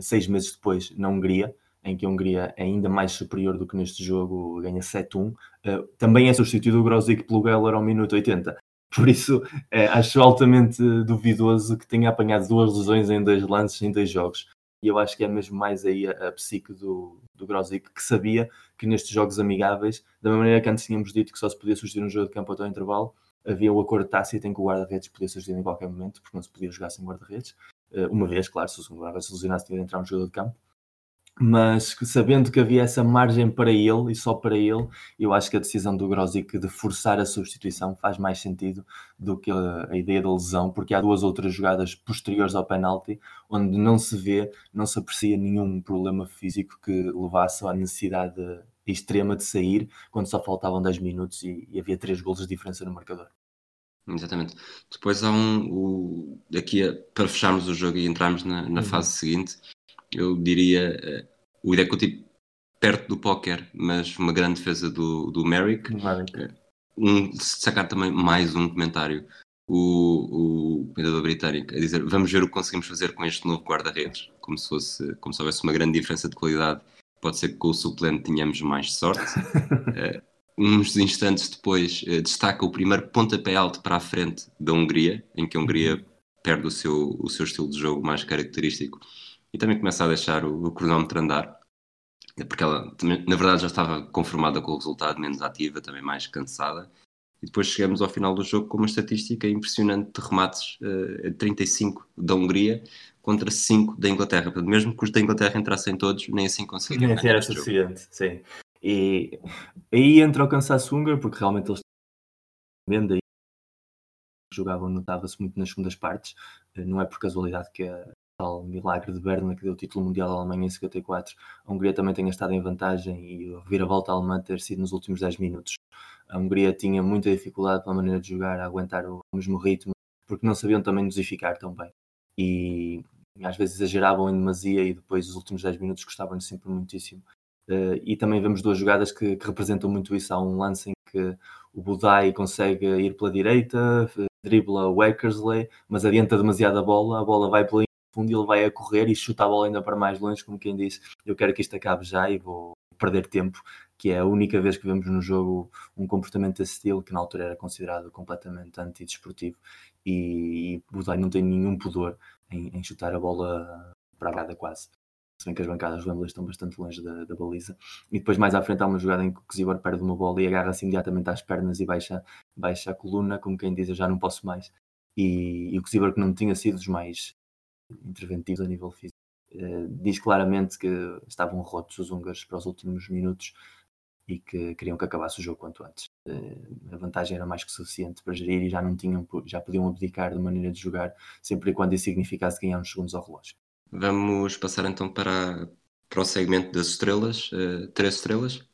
seis meses depois, na Hungria, em que a Hungria é ainda mais superior do que neste jogo, ganha 7-1, uh, eh, também é substituído o Grosic pelo Geller ao minuto 80. Por isso, é, acho altamente duvidoso que tenha apanhado duas lesões em dois lances, em dois jogos. E eu acho que é mesmo mais aí a, a psique do, do Grosic, que sabia que nestes jogos amigáveis, da maneira que antes tínhamos dito que só se podia surgir um jogo de campo até o intervalo, havia o acordo tácito em que o guarda-redes podia surgir em qualquer momento, porque não se podia jogar sem guarda-redes. Eh, uma vez, claro, se o guarda-redes se lesionasse, tinha de entrar um jogador de campo mas sabendo que havia essa margem para ele e só para ele, eu acho que a decisão do Grosic de forçar a substituição faz mais sentido do que a, a, ideia da lesão, porque há duas outras jogadas posteriores ao penalti onde não se vê, não se aprecia nenhum problema físico que levasse à necessidade extrema de sair quando só faltavam 10 minutos e, e havia 3 golos de diferença no marcador. Exatamente. Depois há um. O, aqui para fecharmos o jogo e entrarmos na, na uhum. fase seguinte, eu diria uh, o Ideco perto do póquer, mas uma grande defesa do, do Merrick. Uh, um, sacar também mais um comentário. O, o comendador britânico a dizer vamos ver o que conseguimos fazer com este novo guarda-redes, como se fosse como se houvesse uma grande diferença de qualidade. Pode ser que com o suplente tenhamos mais sorte. uh, uns instantes depois uh, destaca o primeiro pontapé alto para a frente da Hungria, em que a Hungria uhum. perde o seu, o seu estilo de jogo mais característico e também começa a deixar o, o cronómetro andar, porque ela, na verdade, já estava conformada com o resultado, menos ativa, também mais cansada. E depois chegamos ao final do jogo com uma estatística impressionante de remates, uh, 35 da Hungria contra 5 da Inglaterra. Portanto, mesmo que os da Inglaterra entrassem todos, nem assim conseguiram. Nem era suficiente, sim. E aí entra o cansaço húngaro, porque realmente eles jogavam, notava-se muito nas segundas partes. Eh, não é por casualidade que a, tal milagre de Berna que deu o título mundial à Alemanha em 54, a Hungria também tenha estado em vantagem e a reviravolta alemã ter sido nos últimos 10 minutos. A Hungria tinha muita dificuldade pela maneira de jogar, a aguentar o mesmo ritmo, porque não sabiam também dosificar tão bem. E às vezes exageravam em demasia e depois os últimos 10 minutos gostavam sempre muitíssimo. Uh, e também vemos duas jogadas que, que, representam muito isso. Há um lance em que o Budai consegue ir pela direita, dribla o Eckersley, mas adianta demasiado a bola, a bola vai pela fundo ele vai a correr e chuta a bola ainda para mais longe, como quem disse, eu quero que isto acabe já e vou perder tempo, que é a única vez que vemos no jogo um comportamento desse estilo, que na altura era considerado completamente antidesportivo, e, e Budai não tem nenhum pudor em, em chutar a bola para a grada quase. Se bem que as bancadas do estão bastante longe da, da, baliza. E depois mais à frente há uma jogada em que o Zibor perde uma bola e agarra-se imediatamente às pernas e baixa, baixa a coluna, como quem diz, eu já não posso mais. E, e o Zibor que não tinha sido dos mais interventivos a nível físico, eh, diz claramente que estavam rotos os húngaros para os últimos minutos e que queriam que acabasse o jogo quanto antes. Eh, a vantagem era mais que suficiente para gerir e já não tinham, já podiam abdicar de maneira de jogar, sempre e quando isso significasse ganhar uns segundos ao relógio. Vamos passar então para, para o segmento das estrelas, uh, três estrelas.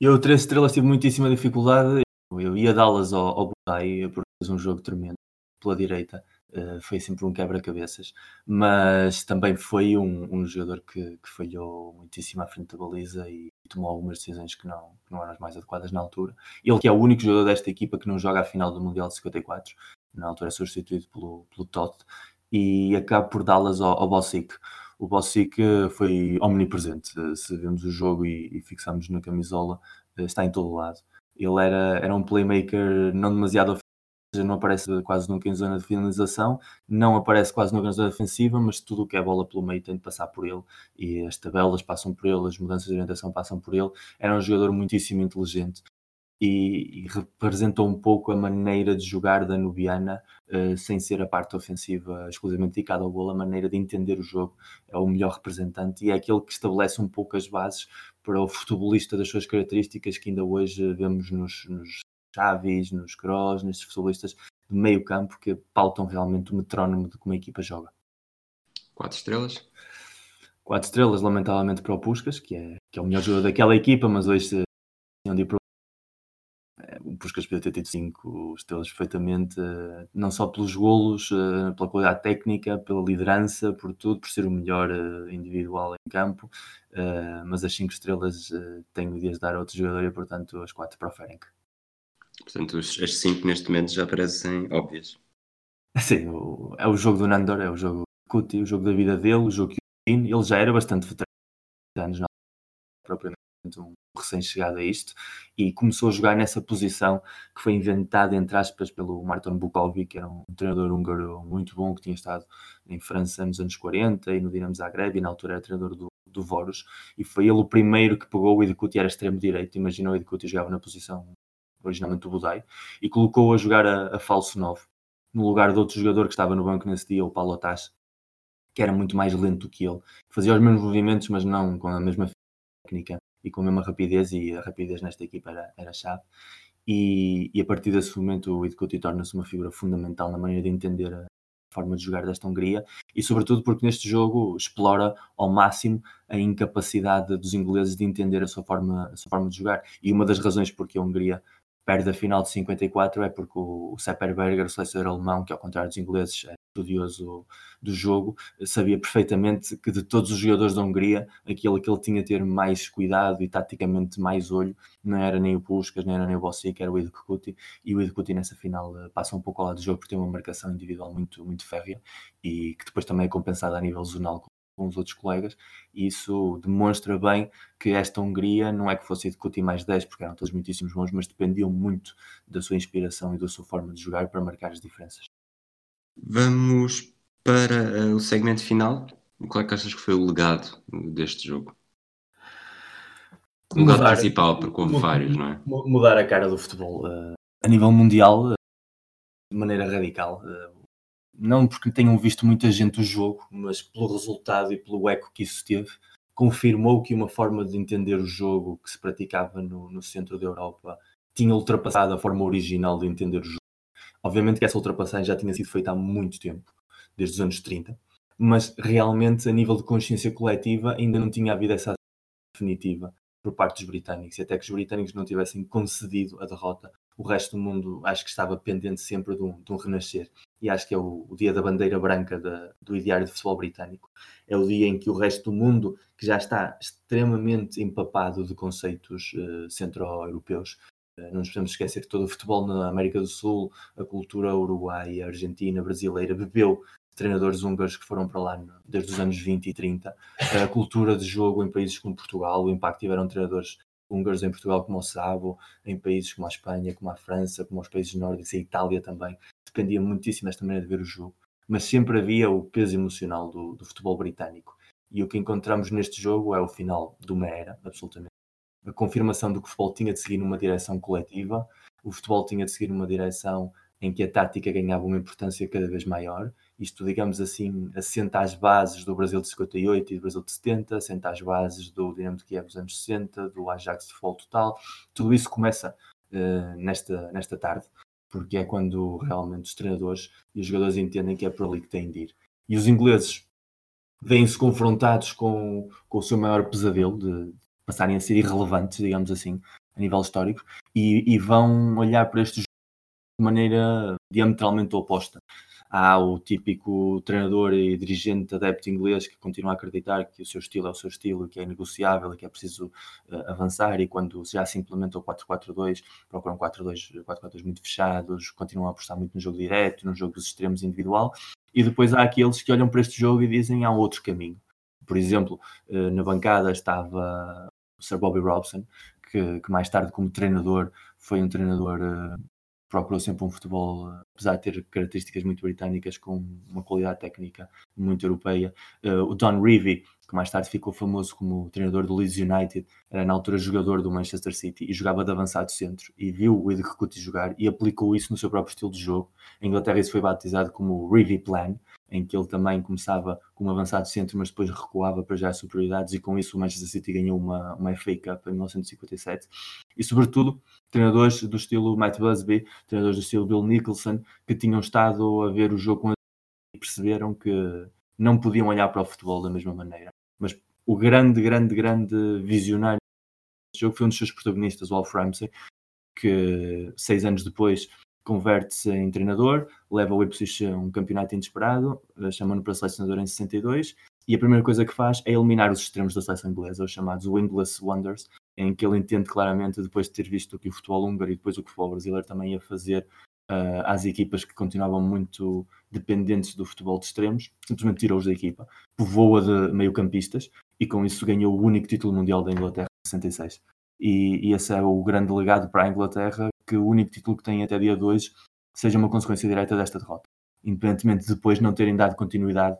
Eu, três estrelas, tive muitíssima dificuldade. Eu ia dá-las ao, ao Budai, porque fez um jogo tremendo pela direita. Uh, foi sempre um quebra-cabeças, mas também foi um, um jogador que, que, falhou muitíssimo à frente da baliza e, tomou algumas decisões que não, que não eram as mais adequadas na altura. Ele que é o único jogador desta equipa que não joga a final do Mundial de 54, na altura é substituído pelo, pelo Totti, e acabo por dá-las ao, ao Bossic. O Bossic eh, foi omnipresente. Eh, se vemos o jogo e, e fixamos na camisola, eh, está em todo lado. Ele era, era um playmaker não demasiado ofensivo, não aparece quase nunca em zona de finalização, não aparece quase nunca na zona defensiva, mas tudo o que é bola pelo meio tem de passar por ele e as tabelas passam por ele, as mudanças de orientação passam por ele. Era um jogador muitíssimo inteligente e, e, representou um pouco a maneira de jogar da Nubiana, uh, sem ser a parte ofensiva exclusivamente dedicada ao gol, a maneira de entender o jogo. É o melhor representante e é aquele que estabelece um pouco as bases para o futebolista das suas características que ainda hoje vemos nos, nos Chaves, nos Kroos, nestes futebolistas de meio campo que pautam realmente o metrónomo de como a equipa joga. Quatro estrelas? Quatro estrelas, lamentavelmente para o Puskas, que é, que é o melhor jogador daquela equipa, mas hoje tinham de ir para o Puskas podia ter tido cinco estrelas perfeitamente, eh, não só pelos golos, eh, pela qualidade técnica, pela liderança, por tudo, por ser o melhor eh, individual em campo, mas as cinco estrelas tenho de as dar a outro jogador e, portanto, as quatro para o Ferenc. Portanto, as cinco neste momento já parecem óbvias. Sim, é o jogo do Nandor, é o jogo Kuti, o jogo da vida dele, o jogo que ele já era bastante veterano, anos não propriamente um recém-chegado a isto, e começou a jogar nessa posição que foi inventada, entre aspas, pelo Martin Bukovic, que era um treinador húngaro muito bom, que tinha estado em França nos anos 40 e no Dinamo Zagreb, e na altura era treinador do, do Vorus, e foi ele o primeiro que pegou o Edekuti, era extremo-direito, imaginou o Edekuti jogava na posição originalmente do Budai, e colocou a jogar a, a falso 9, no lugar de outro jogador que estava no banco nesse dia, o Paulo Tass, que era muito mais lento que ele. Fazia os mesmos movimentos, mas não com a mesma técnica e com a mesma rapidez, e a rapidez nesta equipa era, era chave. E, e, a partir desse momento o Idkuti torna-se uma figura fundamental na maneira de entender a forma de jogar desta Hungria e sobretudo porque neste jogo explora ao máximo a incapacidade dos ingleses de entender a sua forma, a sua forma de jogar e uma das razões porque a Hungria perde a final de 54 é porque o, o Sepperberger, o selecionador alemão, que ao contrário dos ingleses é estudioso do jogo, sabia perfeitamente que de todos os jogadores da Hungria, aquele que ele tinha de ter mais cuidado e taticamente mais olho, não era nem o Puskas, nem era nem o Bossic, era o Edkuti, e o Edkuti nessa final eh, passa um pouco ao lado do jogo por ter uma marcação individual muito, muito férrea e que depois também é compensada a nível zonal com os outros colegas, e isso demonstra bem que esta Hungria não é que fosse discutir mais 10, porque eram todos muitíssimos bons, mas dependiam muito da sua inspiração e da sua forma de jogar para marcar as diferenças. Vamos para uh, o segmento final. Qual é que achas que foi o legado deste jogo? O legado principal, porque houve vários, não é? Mudar a cara do futebol uh, a nível mundial uh, de maneira radical não porque tenham visto muita gente o jogo, mas pelo resultado e pelo eco que isso teve, confirmou que uma forma de entender o jogo que se praticava no, no centro da Europa tinha ultrapassado a forma original de entender o jogo. Obviamente que essa ultrapassagem já tinha sido feita há muito tempo, desde os anos 30, mas realmente a nível de consciência coletiva ainda não tinha havido essa definitiva por parte dos britânicos, e até que os britânicos não tivessem concedido a derrota, o resto do mundo acho que estava pendente sempre de um, de um renascer. E acho que é o, o dia da bandeira branca do ideário de futebol britânico. É o dia em que o resto do mundo, que já está extremamente empapado de conceitos uh, centro-europeus, uh, não nos podemos esquecer que todo o futebol na América do Sul, a cultura uruguaia, argentina, brasileira, bebeu treinadores húngaros que foram para lá desde os anos 20 e 30, a cultura de jogo em países como Portugal, o impacto que tiveram treinadores húngaros em Portugal como o Sabo, em países como a Espanha, como a França, como os países nórdicos, a Itália também, dependia muitíssimo desta maneira de ver o jogo, mas sempre havia o peso emocional do, do futebol britânico. E o que encontramos neste jogo é o final de uma era, absolutamente. A confirmação do que o futebol tinha de seguir numa direção coletiva, o futebol tinha de seguir numa direção em que a tática ganhava uma importância cada vez maior. Isto, digamos assim, assenta as bases do Brasil de 58 e do Brasil de 70, assenta as bases do Dinamo de Kiev dos anos 60, do Ajax de futebol total. Tudo isso começa uh, nesta, nesta tarde, porque é quando realmente os treinadores e os jogadores entendem que é por ali que têm de ir. E os ingleses vêm-se confrontados com, com o seu maior pesadelo de passarem a ser irrelevantes, digamos assim, a nível histórico, e, e vão olhar para estes de maneira diametralmente oposta. Há o típico treinador e dirigente adepto inglês que continua a acreditar que o seu estilo é o seu estilo, que é negociável, que é preciso uh, avançar, e quando já se implementa o 4-4-2, procuram 4-4-2 muito fechados, continuam a apostar muito no jogo direto, no jogo dos extremos individual, e depois há aqueles que olham para este jogo e dizem há outro caminho. Por exemplo, uh, na bancada estava o Sir Bobby Robson, que, que, mais tarde, como treinador, foi um treinador uh, procurou sempre um futebol, apesar de ter características muito britânicas, com uma qualidade técnica muito europeia. Uh, o Don Revie, que mais tarde ficou famoso como treinador do Leeds United, era na altura jogador do Manchester City e jogava de avançado centro e viu o Edric Coutinho jogar e aplicou isso no seu próprio estilo de jogo. Em Inglaterra isso foi batizado como o Revie Plan, em que ele também começava como avançado centro, mas depois recuava para já as superioridades, e com isso o Manchester City ganhou uma, uma FA Cup em 1957. E, sobretudo, treinadores do estilo Matt Busby, treinadores do estilo Bill Nicholson, que tinham estado a ver o jogo e perceberam que não podiam olhar para o futebol da mesma maneira. Mas o grande, grande, grande visionário deste jogo foi um dos seus protagonistas, o Alf Ramsey, que seis anos depois converte-se em treinador, leva o Ipswich a um campeonato inesperado, eh, chamando para selecionador em 62, e a primeira coisa que faz é eliminar os extremos da seleção inglesa, os chamados Wingless Wonders, em que ele entende claramente, depois de ter visto o que o futebol húngaro e depois o que o futebol brasileiro também ia fazer uh, às equipas que continuavam muito dependentes do futebol de extremos, simplesmente tirou-os da equipa, povoa de meio-campistas e com isso ganhou o único título mundial da Inglaterra em 66. E, e esse é o grande legado para a Inglaterra, que o único título que tem até dia 2 seja uma consequência direta desta derrota. Independentemente de depois não terem dado continuidade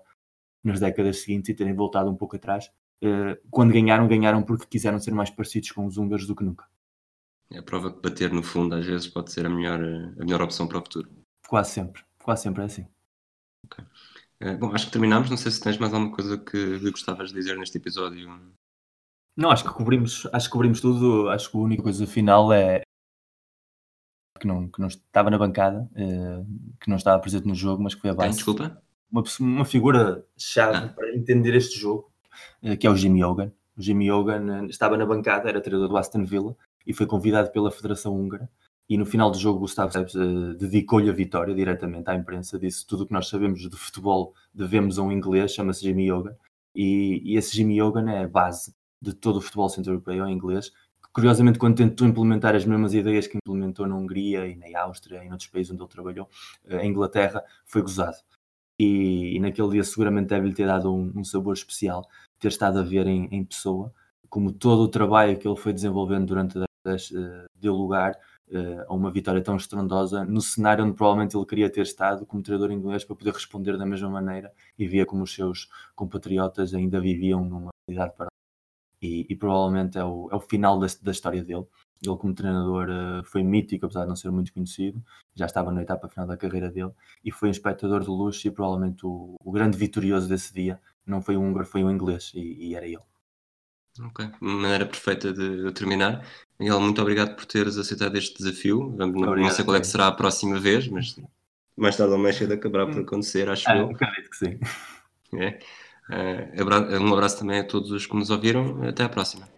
nas décadas seguintes e terem voltado um pouco atrás, eh, quando ganharam, ganharam porque quiseram ser mais parecidos com os húngaros do que nunca. É a prova que bater no fundo às vezes pode ser a melhor, a melhor opção para o futuro. Quase sempre, quase sempre é assim. Okay. Eh, bom, acho que terminamos. Não sei se tens mais alguma coisa que gostavas de dizer neste episódio. Não, acho que cobrimos, acho que cobrimos tudo. Acho que a única coisa final é que não, que não estava na bancada, uh, que não estava presente no jogo, mas que foi a base. desculpa? Uma, uma figura-chave ah. para entender este jogo, uh, que é o Jimmy Hogan. O Jimmy Hogan uh, estava na bancada, era treinador do Aston Villa e foi convidado pela Federação Húngara. E no final do jogo, Gustavo Seves dedicou-lhe a vitória diretamente à imprensa. Disse tudo o que nós sabemos de futebol devemos a um inglês, chama-se Jimmy Hogan. E, e esse Jimmy Hogan é a base de todo o futebol centro-europeu em inglês curiosamente, quando tentou implementar as mesmas ideias que implementou na Hungria e na Áustria e noutros países onde ele trabalhou, eh, em Inglaterra, foi gozado. E, e naquele dia seguramente deve-lhe ter dado um, um, sabor especial ter estado a ver em, em, pessoa como todo o trabalho que ele foi desenvolvendo durante décadas uh, deu lugar uh, a uma vitória tão estrondosa no cenário onde provavelmente ele queria ter estado como treinador inglês para poder responder da mesma maneira e via como os seus compatriotas ainda viviam numa realidade para e, e provavelmente é o, é o final da, da história dele. Ele, como treinador, uh, foi mítico, apesar de não ser muito conhecido, já estava na etapa final da carreira dele e foi um espectador de luxo. E provavelmente o, o grande vitorioso desse dia não foi o húngaro, foi o inglês, e, e era ele. Ok, maneira perfeita de, terminar. Miguel, muito obrigado por teres aceitado este desafio. Vamos, não, não sei qual é que será a próxima vez, mas mais tarde ou mais cedo acabará por acontecer, acho ah, eu. Acredito que sim. É. Uh, um abraço também a todos os que nos ouviram. Até à próxima.